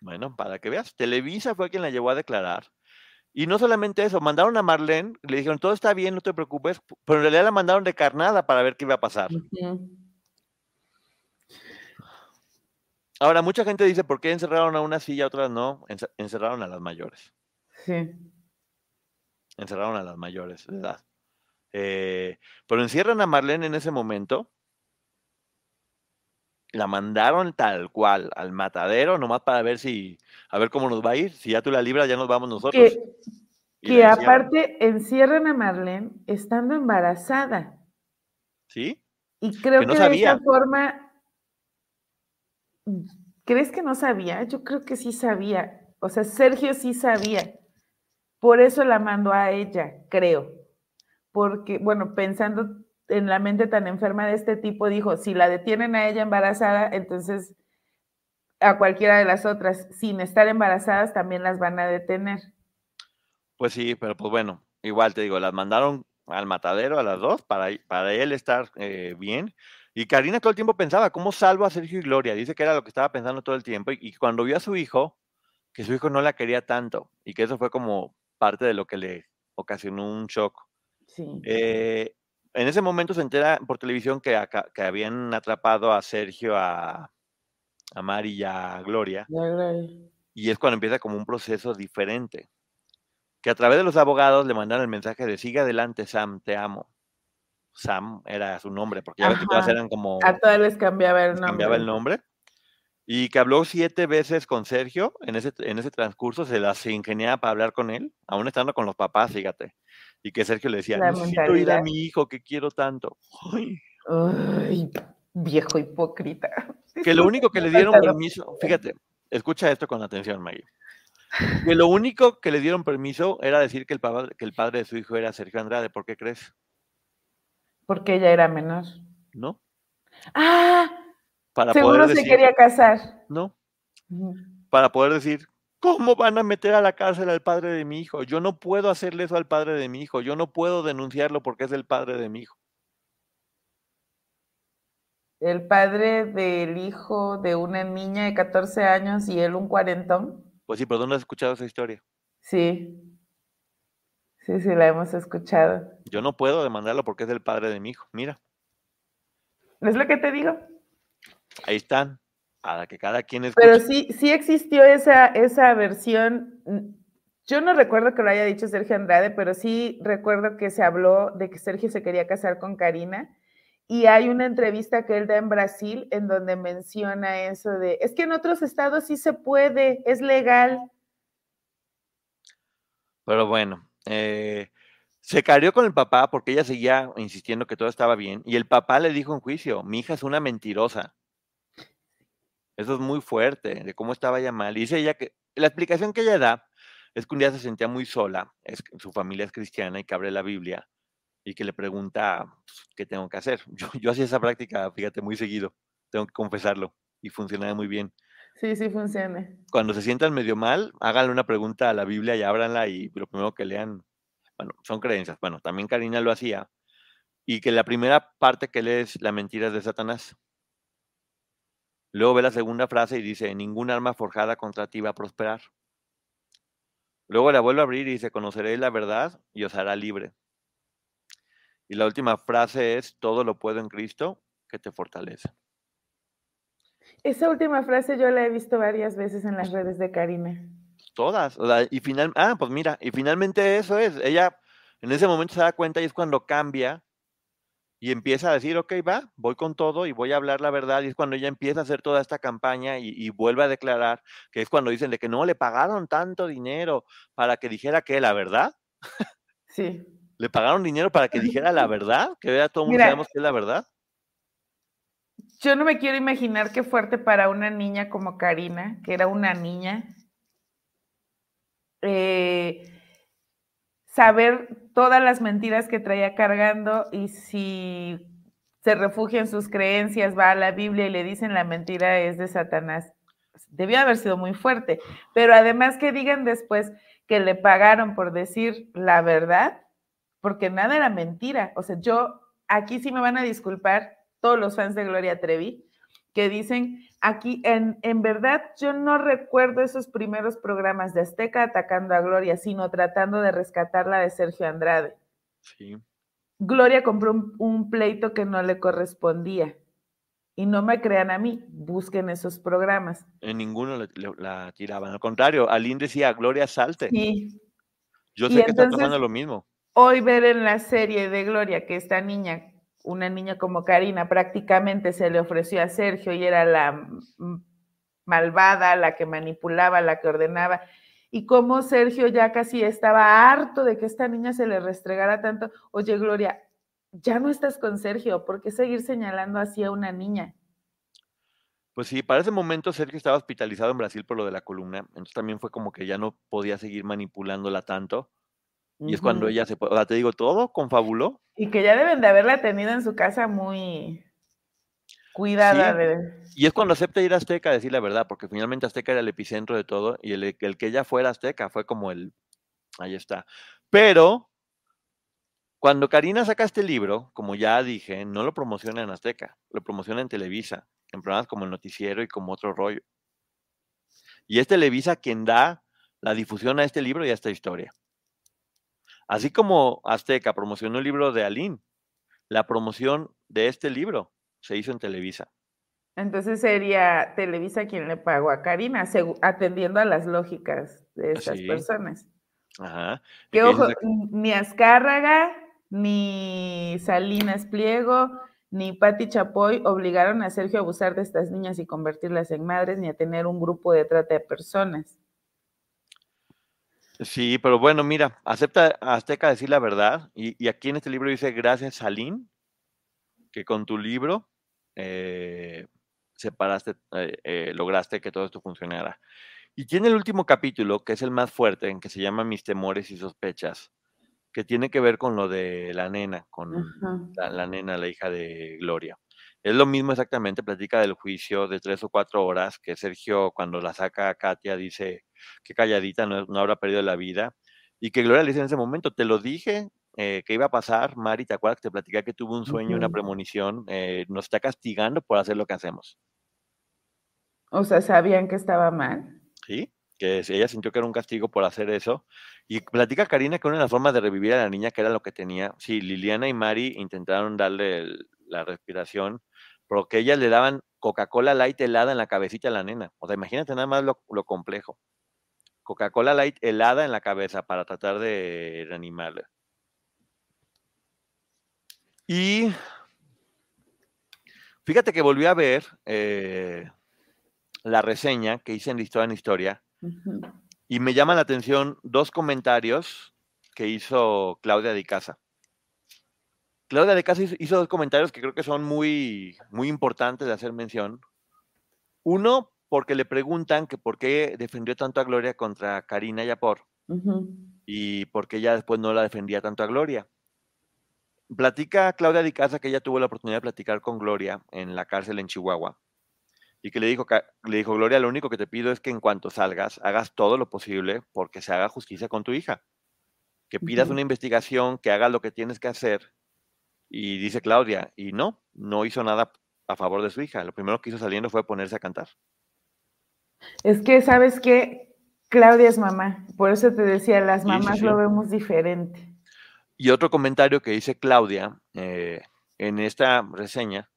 Bueno, para que veas, Televisa fue quien la llevó a declarar. Y no solamente eso, mandaron a Marlene, le dijeron, todo está bien, no te preocupes, pero en realidad la mandaron de carnada para ver qué iba a pasar. Ahora, mucha gente dice, ¿por qué encerraron a una sí y a otras no? Ence- Encerraron a las mayores. Sí. Encerraron a las mayores de edad. Eh, pero encierran a Marlene en ese momento. La mandaron tal cual al matadero, nomás para ver si, a ver cómo nos va a ir. Si ya tú la libras, ya nos vamos nosotros. Que, que aparte encierran a Marlene estando embarazada. ¿Sí? Y creo Que no que de sabía. esa forma. ¿Crees que no sabía? Yo creo que sí sabía. O sea, Sergio sí sabía. Por eso la mandó a ella, creo. Porque, bueno, pensando en la mente tan enferma de este tipo, dijo, si la detienen a ella embarazada, entonces a cualquiera de las otras, sin estar embarazadas, también las van a detener. Pues sí, pero pues bueno, igual te digo, las mandaron al matadero a las dos para, para él estar eh, bien. Y Karina todo el tiempo pensaba, ¿cómo salvo a Sergio y Gloria? Dice que era lo que estaba pensando todo el tiempo. Y, y cuando vio a su hijo, que su hijo no la quería tanto y que eso fue como parte de lo que le ocasionó un shock. Sí. Eh, en ese momento se entera por televisión que, que habían atrapado a Sergio, a, a Mari y a Gloria. Y es cuando empieza como un proceso diferente. Que a través de los abogados le mandaron el mensaje de sigue adelante, Sam, te amo. Sam era su nombre, porque ya ves que todas Ajá. eran como A todas les cambiaba el les nombre. cambiaba el nombre. Y que habló siete veces con Sergio en ese, en ese transcurso, se las ingeniaba para hablar con él, aún estando con los papás, fíjate. Y que Sergio le decía, La necesito ir a mi hijo que quiero tanto. Ay, Ay, viejo hipócrita. <laughs> que lo único que le dieron permiso, fíjate, escucha esto con atención, Maggie. Que lo único que le dieron permiso era decir que el, papá- que el padre de su hijo era Sergio Andrade. ¿Por qué crees? Porque ella era menor. ¿No? Ah, Para seguro poder se decir, quería casar. no, para poder decir, ¿cómo van a meter a la cárcel al padre de mi hijo? Yo no puedo hacerle eso al padre de mi hijo. Yo no puedo denunciarlo porque es el padre de mi hijo. El padre del hijo de una niña de 14 años y él un cuarentón. Pues sí, pero ¿dónde has escuchado esa historia? Sí. Sí, sí, la hemos escuchado. Yo no puedo demandarlo porque es el padre de mi hijo. Mira, ¿Es lo que te digo? Ahí están, para que cada quien escuche. Pero sí, sí existió esa, esa versión. Yo no recuerdo que lo haya dicho Sergio Andrade, pero sí recuerdo que se habló de que Sergio se quería casar con Karina. Y hay una entrevista que él da en Brasil en donde menciona eso de, es que en otros estados sí se puede, es legal. Pero bueno, eh, se carió con el papá porque ella seguía insistiendo que todo estaba bien y el papá le dijo en juicio, mi hija es una mentirosa. Eso es muy fuerte, de cómo estaba ella mal. Y dice ella que la explicación que ella da es que un día se sentía muy sola, es, su familia es cristiana y que abre la Biblia y que le pregunta pues, qué tengo que hacer. <laughs> Yo, yo hacía esa práctica, fíjate, muy seguido, tengo que confesarlo, y funcionaba muy bien. Sí, sí funciona. Cuando se sientan medio mal, háganle una pregunta a la Biblia y ábranla y lo primero que lean, bueno, son creencias. Bueno, también Karina lo hacía. Y que la primera parte que lees, la mentira es de Satanás. Luego ve la segunda frase y dice, ningún arma forjada contra ti va a prosperar. Luego la vuelve a abrir y dice, conoceréis la verdad y os hará libre. Y la última frase es, todo lo puedo en Cristo que te fortalece. Esa última frase yo la he visto varias veces en las redes de Karina. Todas. y final, ah, pues mira, y finalmente eso es. Ella en ese momento se da cuenta y es cuando cambia y empieza a decir, ok, va, voy con todo y voy a hablar la verdad. Y es cuando ella empieza a hacer toda esta campaña y, vuelve a declarar, que es cuando dicen de que no le pagaron tanto dinero para que dijera que la verdad. Sí. Le pagaron dinero para que dijera la <laughs> verdad, que vea todo el mundo sabemos que es la verdad yo no me quiero imaginar qué fuerte para una niña como Karina, que era una niña, eh, saber todas las mentiras que traía cargando y si se refugia en sus creencias, va a la Biblia y le dicen la mentira es de Satanás. Debió haber sido muy fuerte, pero además que digan después que le pagaron por decir la verdad, porque nada era mentira. O sea, yo aquí sí me van a disculpar, todos los fans de Gloria Trevi, que dicen, aquí en, en verdad yo no recuerdo esos primeros programas de Azteca atacando a Gloria, sino tratando de rescatarla de Sergio Andrade. Sí. Gloria compró un, pleito que no le correspondía. Y no me crean a mí, busquen esos programas. En ninguno la tiraban. Al contrario, Aline decía, Gloria salte. Sí. Yo sé que está pasando lo mismo. Hoy ver en la serie de Gloria que esta niña una niña como Karina prácticamente se le ofreció a Sergio y era la malvada, la que manipulaba, la que ordenaba. Y como Sergio ya casi estaba harto de que esta niña se le restregara tanto, oye Gloria, ya no estás con Sergio, ¿por qué seguir señalando así a una niña? Pues sí, para ese momento Sergio estaba hospitalizado en Brasil por lo de la columna, entonces también fue como que ya no podía seguir manipulándola tanto. Y es cuando ella se, o sea, te digo, todo confabuló. Y que ya deben de haberla tenido en su casa muy cuidada. Y es cuando acepta ir a Azteca a decir la verdad, porque finalmente Azteca era el epicentro de todo y el, el que ella fuera Azteca fue como el, ahí está. Pero cuando Karina saca este libro, como ya dije, no lo promociona en Azteca, lo promociona en Televisa, en programas como el Noticiero y como otro rollo. Y es Televisa quien da la difusión a este libro y a esta historia. Así como Azteca promocionó el libro de Aline, la promoción de este libro se hizo en Televisa. Entonces sería Televisa quien le pagó a Karina, atendiendo a las lógicas de esas personas. Ajá. Que ojo, ni Azcárraga, ni Salinas Pliego, ni Patti Chapoy obligaron a Sergio a abusar de estas niñas y convertirlas en madres, ni a tener un grupo de trata de personas. Sí, pero bueno, mira, acepta Azteca decir la verdad. Y, aquí en este libro dice, gracias, Salín, que con tu libro eh, separaste, eh, eh, lograste que todo esto funcionara. Y tiene el último capítulo, que es el más fuerte, en que se llama Mis temores y sospechas, que tiene que ver con lo de la nena, con la, la, nena, la hija de Gloria. Es lo mismo exactamente, platica del juicio de tres o cuatro horas, que Sergio cuando la saca a Katia dice, que calladita, no, habrá perdido la vida. Y que Gloria le dice en ese momento, te lo dije eh, que iba a pasar, Mari, ¿te acuerdas que te platicé que tuvo un sueño, una premonición? Eh, nos está castigando por hacer lo que hacemos. O sea, ¿sabían que estaba mal? Sí, que ella sintió que era un castigo por hacer eso. Y platica Karina que una de las formas de revivir a la niña, que era lo que tenía, sí, Liliana y Mari intentaron darle la respiración, porque ellas le daban Coca-Cola Light helada en la cabecita a la nena. O sea, imagínate nada más lo, complejo. Coca-Cola Light helada en la cabeza para tratar de reanimarla. Y fíjate que volví a ver eh, la reseña que hice en Historia en Historia y me llama la atención dos comentarios que hizo Claudia de Casa. Claudia de Casa hizo dos comentarios que creo que son muy, muy importantes de hacer mención. Uno, porque le preguntan que por qué defendió tanto a Gloria contra Karina Yapor y por qué ella después no la defendía tanto a Gloria. Platica Claudia de Casa que ella tuvo la oportunidad de platicar con Gloria en la cárcel en Chihuahua y que le dijo, le dijo, Gloria, lo único que te pido es que en cuanto salgas, hagas todo lo posible porque se haga justicia con tu hija. Que pidas una investigación, que hagas lo que tienes que hacer. Y dice Claudia, y no, no hizo nada a favor de su hija. Lo primero que hizo saliendo fue ponerse a cantar. Es que, ¿sabes qué? Claudia es mamá. Por eso te decía, las mamás lo vemos diferente. Y otro comentario que dice Claudia eh, en esta reseña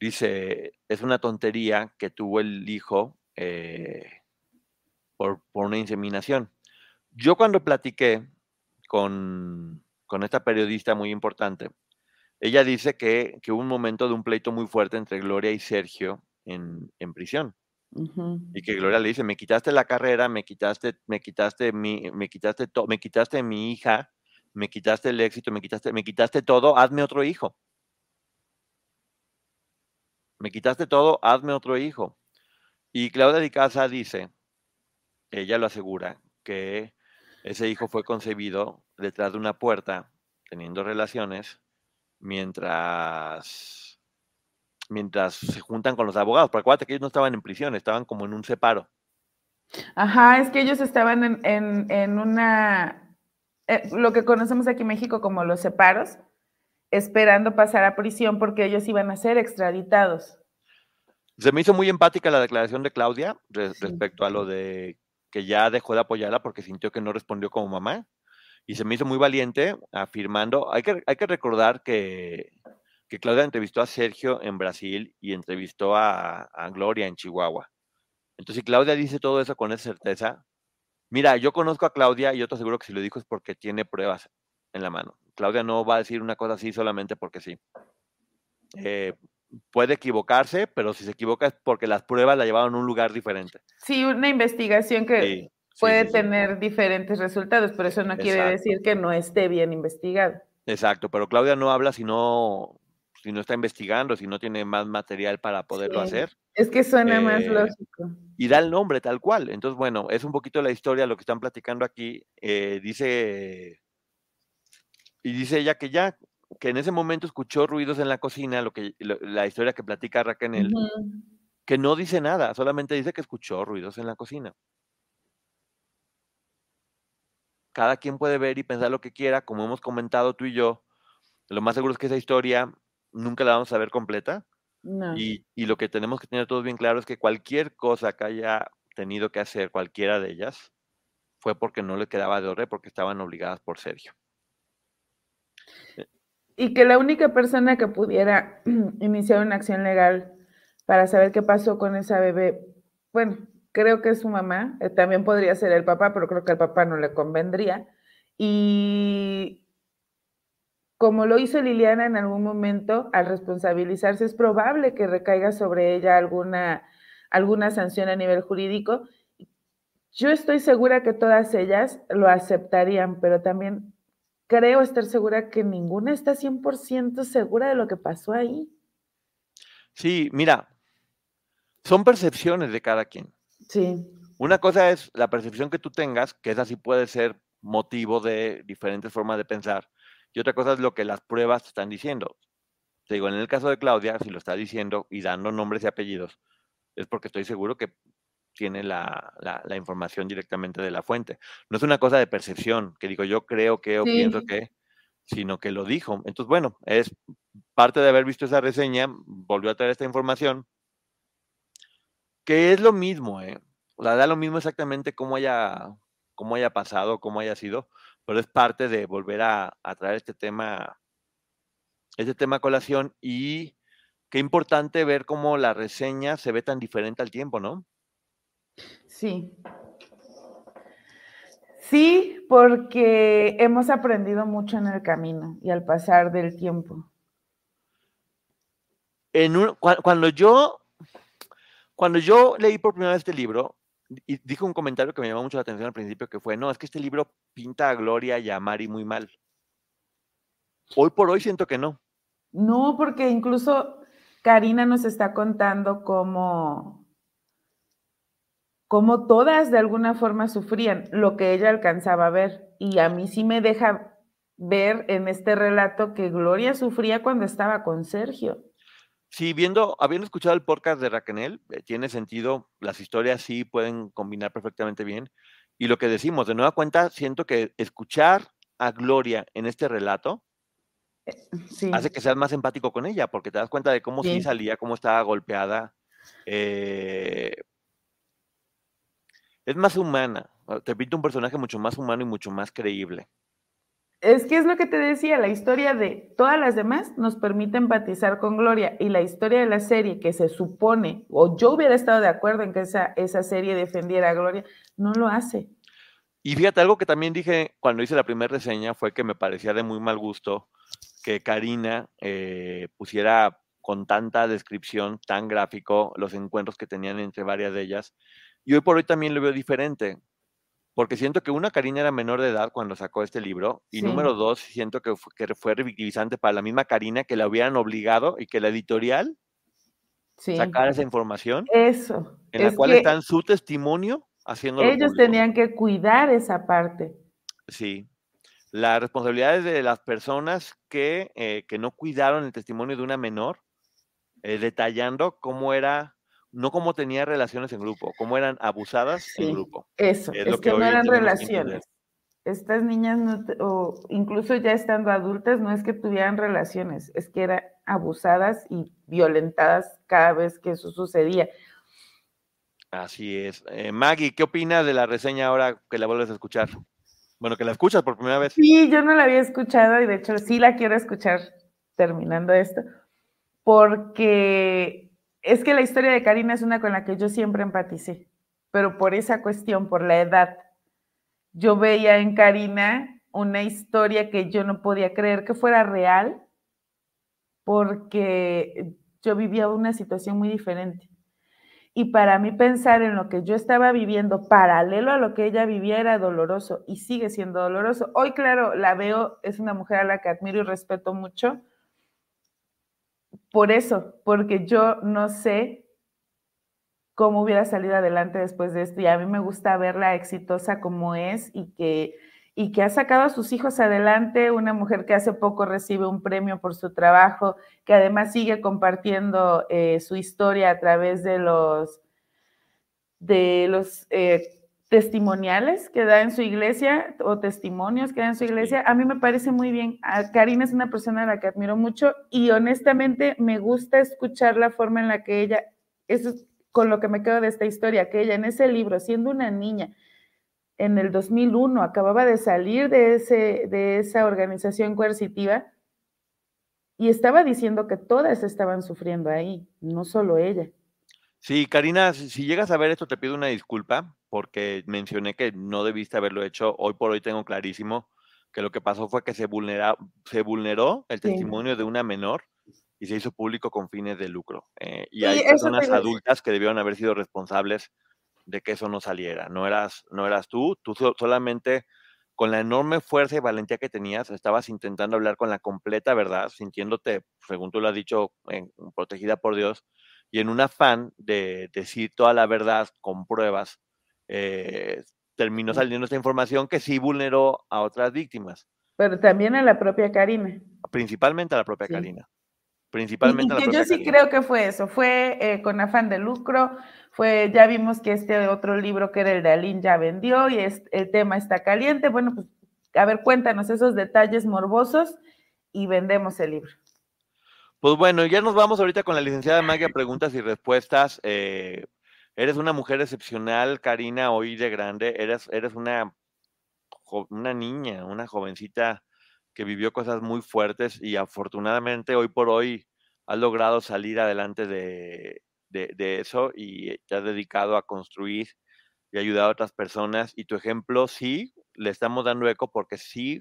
Dice, es una tontería que tuvo el hijo eh, por, una inseminación. Yo cuando platiqué con, esta periodista muy importante, ella dice que, hubo un momento de un pleito muy fuerte entre Gloria y Sergio en, prisión. Y que Gloria le dice, me quitaste la carrera, me quitaste, me quitaste mi, me quitaste me quitaste mi hija, me quitaste el éxito, me quitaste, me quitaste todo, hazme otro hijo me quitaste todo, hazme otro hijo. Y Claudia de Casa dice, ella lo asegura, que ese hijo fue concebido detrás de una puerta, teniendo relaciones, mientras, mientras se juntan con los abogados. Porque acuérdate que ellos no estaban en prisión, estaban como en un separo. Ajá, es que ellos estaban en, una, eh, lo que conocemos aquí en México como los separos, esperando pasar a prisión porque ellos iban a ser extraditados. Se me hizo muy empática la declaración de Claudia respecto a lo de que ya dejó de apoyarla porque sintió que no respondió como mamá. Y se me hizo muy valiente afirmando, hay que, hay que recordar que, Claudia entrevistó a Sergio en Brasil y entrevistó a, a Gloria en Chihuahua. Entonces, si Claudia dice todo eso con esa certeza, mira, yo conozco a Claudia y yo te aseguro que si lo dijo es porque tiene pruebas en la mano. Claudia no va a decir una cosa así solamente porque sí. Eh, puede equivocarse, pero si se equivoca es porque las pruebas la llevaron a un lugar diferente. Sí, una investigación que puede tener diferentes resultados, pero eso no quiere decir que no esté bien investigado. Exacto, pero Claudia no habla si no, si no está investigando, si no tiene más material para poderlo hacer. Es que suena más eh, lógico. Y da el nombre tal cual. Entonces, bueno, es un poquito la historia, lo que están platicando aquí. Eh, dice y dice ella que ya, que en ese momento escuchó ruidos en la cocina, lo que la historia que platica Raquel, que no dice nada, solamente dice que escuchó ruidos en la cocina. Cada quien puede ver y pensar lo que quiera, como hemos comentado tú y yo. Lo más seguro es que esa historia nunca la vamos a ver completa. Y, y, lo que tenemos que tener todos bien claro es que cualquier cosa que haya tenido que hacer cualquiera de ellas fue porque no le quedaba de orden, porque estaban obligadas por Sergio. Y que la única persona que pudiera <clears throat> iniciar una acción legal para saber qué pasó con esa bebé, bueno, creo que es su mamá, eh, también podría ser el papá, pero creo que al papá no le convendría. Y como lo hizo Liliana en algún momento, al responsabilizarse, es probable que recaiga sobre ella alguna, alguna sanción a nivel jurídico. Yo estoy segura que todas ellas lo aceptarían, pero también creo estar segura que ninguna está 100% segura de lo que pasó ahí. Sí, mira, son percepciones de cada quien. Sí. Una cosa es la percepción que tú tengas, que esa sí puede ser motivo de diferentes formas de pensar, y otra cosa es lo que las pruebas te están diciendo. Te digo, en el caso de Claudia, si lo está diciendo y dando nombres y apellidos, es porque estoy seguro que tiene la, información directamente de la fuente. No es una cosa de percepción, que digo yo creo que o pienso que, sino que lo dijo. Entonces, bueno, es parte de haber visto esa reseña, volvió a traer esta información, que es lo mismo, ¿eh? Sea, da lo mismo exactamente cómo haya, cómo haya pasado, cómo haya sido, pero es parte de volver a, traer este tema, este tema a colación y qué importante ver cómo la reseña se ve tan diferente al tiempo, ¿no? Sí. Sí, porque hemos aprendido mucho en el camino y al pasar del tiempo. En cuando yo cuando yo leí por primera vez este libro, y dijo un comentario que me llamó mucho la atención al principio, que fue, no, es que este libro pinta a Gloria y a Mari muy mal. Hoy por hoy siento que no. No, porque incluso Karina nos está contando cómo, cómo todas de alguna forma sufrían lo que ella alcanzaba a ver. Y a mí sí me deja ver en este relato que Gloria sufría cuando estaba con Sergio. Sí, viendo, habiendo escuchado el podcast de Raquel, eh, tiene sentido, las historias sí pueden combinar perfectamente bien. Y lo que decimos, de nueva cuenta, siento que escuchar a Gloria en este relato eh, hace que seas más empático con ella, porque te das cuenta de cómo sí, salía, cómo estaba golpeada. Eh, es más humana, te pinta un personaje mucho más humano y mucho más creíble. Es que es lo que te decía, la historia de todas las demás nos permite empatizar con Gloria y la historia de la serie que se supone, o yo hubiera estado de acuerdo en que esa, esa serie defendiera a Gloria, no lo hace. Y fíjate, algo que también dije cuando hice la primera reseña fue que me parecía de muy mal gusto que Karina eh, pusiera con tanta descripción, tan gráfico, los encuentros que tenían entre varias de ellas. Y hoy por hoy también lo veo diferente porque siento que una, Karina era menor de edad cuando sacó este libro, y número dos, siento que fue, que fue revictimizante para la misma Karina que la hubieran obligado y que la editorial sacara esa información. Eso. En la cual están su testimonio haciendo. Ellos tenían que cuidar esa parte. Sí. Las responsabilidades de las personas que, eh, que no cuidaron el testimonio de una menor, eh, detallando cómo era no como tenía relaciones en grupo, como eran abusadas en grupo. Eso, es, que, no eran relaciones. Estas niñas, o incluso ya estando adultas, no es que tuvieran relaciones, es que eran abusadas y violentadas cada vez que eso sucedía. Así es. Eh, Maggie, ¿qué opinas de la reseña ahora que la vuelves a escuchar? Bueno, que la escuchas por primera vez. Sí, yo no la había escuchado y de hecho sí la quiero escuchar terminando esto, porque es que la historia de Karina es una con la que yo siempre empaticé, pero por esa cuestión, por la edad. Yo veía en Karina una historia que yo no podía creer que fuera real, porque yo vivía una situación muy diferente. Y para mí pensar en lo que yo estaba viviendo paralelo a lo que ella vivía era doloroso y sigue siendo doloroso. Hoy, claro, la veo, es una mujer a la que admiro y respeto mucho, por eso, porque yo no sé cómo hubiera salido adelante después de esto y a mí me gusta verla exitosa como es y que, y que ha sacado a sus hijos adelante, una mujer que hace poco recibe un premio por su trabajo, que además sigue compartiendo eh, su historia a través de los, de los eh, testimoniales que da en su iglesia o testimonios que da en su iglesia, a mí me parece muy bien. Karina es una persona a la que admiro mucho y honestamente me gusta escuchar la forma en la que ella, eso es con lo que me quedo de esta historia, que ella en ese libro, siendo una niña, en el 2001 acababa de salir de, ese, de esa organización coercitiva y estaba diciendo que todas estaban sufriendo ahí, no solo ella. Sí, Karina, si llegas a ver esto, te pido una disculpa porque mencioné que no debiste haberlo hecho. Hoy por hoy tengo clarísimo que lo que pasó fue que se, vulnera, se vulneró el testimonio de una menor y se hizo público con fines de lucro. Eh, y hay personas adultas que debieron haber sido responsables de que eso no saliera. No eras, no eras tú, tú solamente con la enorme fuerza y valentía que tenías, estabas intentando hablar con la completa verdad, sintiéndote, según tú lo has dicho, protegida por Dios, y en un afán de decir toda la verdad con pruebas, eh, terminó saliendo esta información que sí vulneró a otras víctimas. Pero también a la propia Karina. Principalmente a la propia Karina. Principalmente y, Yo sí creo que fue eso, fue eh, con afán de lucro, fue, ya vimos que este otro libro que era el de Aline ya vendió y es, el tema está caliente. Bueno, pues a ver, cuéntanos esos detalles morbosos y vendemos el libro. Pues bueno, ya nos vamos ahorita con la licenciada Magia, preguntas y respuestas. Eh, eres una mujer excepcional, Karina, hoy de grande. Eres, eres una, una niña, una jovencita que vivió cosas muy fuertes y afortunadamente hoy por hoy has logrado salir adelante de, de, eso y te has dedicado a construir y ayudar a otras personas. Y tu ejemplo sí, le estamos dando eco porque sí,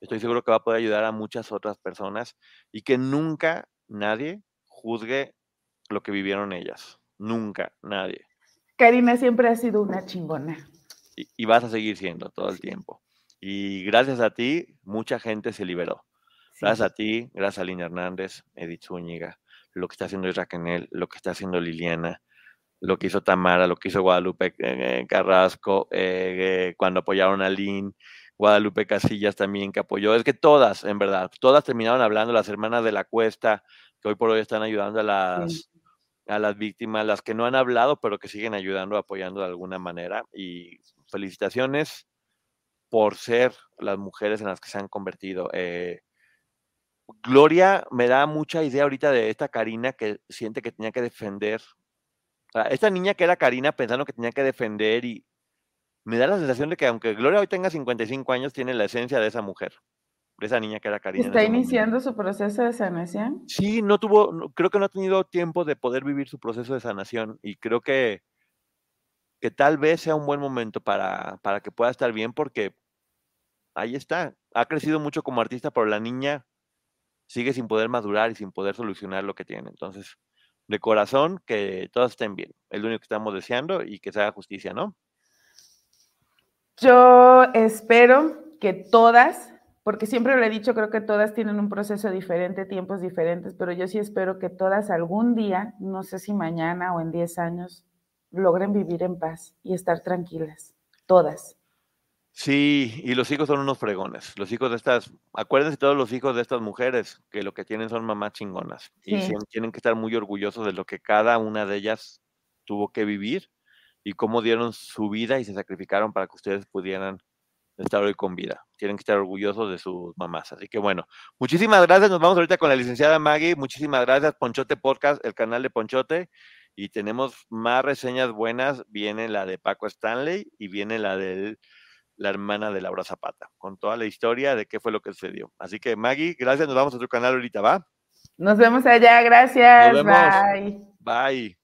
estoy seguro que va a poder ayudar a muchas otras personas y que nunca nadie juzgue lo que vivieron ellas. Nunca, nadie. Karina siempre ha sido una chingona. Y, vas a seguir siendo todo el tiempo. Y gracias a ti, mucha gente se liberó. Gracias a ti, gracias a Lina Hernández, Edith Zúñiga, lo que está haciendo Israel, lo que está haciendo Liliana, lo que hizo Tamara, lo que hizo Guadalupe eh, Carrasco, eh, eh, cuando apoyaron a Lin, Guadalupe Casillas también que apoyó. Es que todas, en verdad, todas terminaron hablando, las hermanas de la cuesta, que hoy por hoy están ayudando a las, a las víctimas, las que no han hablado, pero que siguen ayudando, apoyando de alguna manera. Y felicitaciones por ser las mujeres en las que se han convertido. Gloria me da mucha idea ahorita de esta Karina que siente que tenía que defender. esta niña que era Karina pensando que tenía que defender y me da la sensación de que aunque Gloria hoy tenga 55 años, tiene la esencia de esa mujer, de esa niña que era Karina. ¿Está iniciando su proceso de sanación? Sí, no tuvo, creo que no ha tenido tiempo de poder vivir su proceso de sanación y creo que, que tal vez sea un buen momento para, para que pueda estar bien porque ahí está, ha crecido mucho como artista, pero la niña sigue sin poder madurar y sin poder solucionar lo que tiene. Entonces, de corazón, que todos estén bien. Es lo único que estamos deseando y que se haga justicia, ¿no? Yo espero que todas, porque siempre lo he dicho, creo que todas tienen un proceso diferente, tiempos diferentes, pero yo sí espero que todas algún día, no sé si mañana o en 10 años, logren vivir en paz y estar tranquilas. Todas. Sí, y los hijos son unos fregones. Los hijos de estas, acuérdense todos los hijos de estas mujeres que lo que tienen son mamás chingonas y tienen que estar muy orgullosos de lo que cada una de ellas tuvo que vivir y cómo dieron su vida y se sacrificaron para que ustedes pudieran estar hoy con vida. Tienen que estar orgullosos de sus mamás. Así que bueno, muchísimas gracias. Nos vamos ahorita con la licenciada Maggie. Muchísimas gracias, Ponchote Podcast, el canal de Ponchote. Y tenemos más reseñas buenas. Viene la de Paco Stanley y viene la del la hermana de Laura Zapata, con toda la historia de qué fue lo que sucedió. Así que Maggie, gracias, nos vamos a tu canal ahorita, ¿va? Nos vemos allá, gracias. Bye. Bye.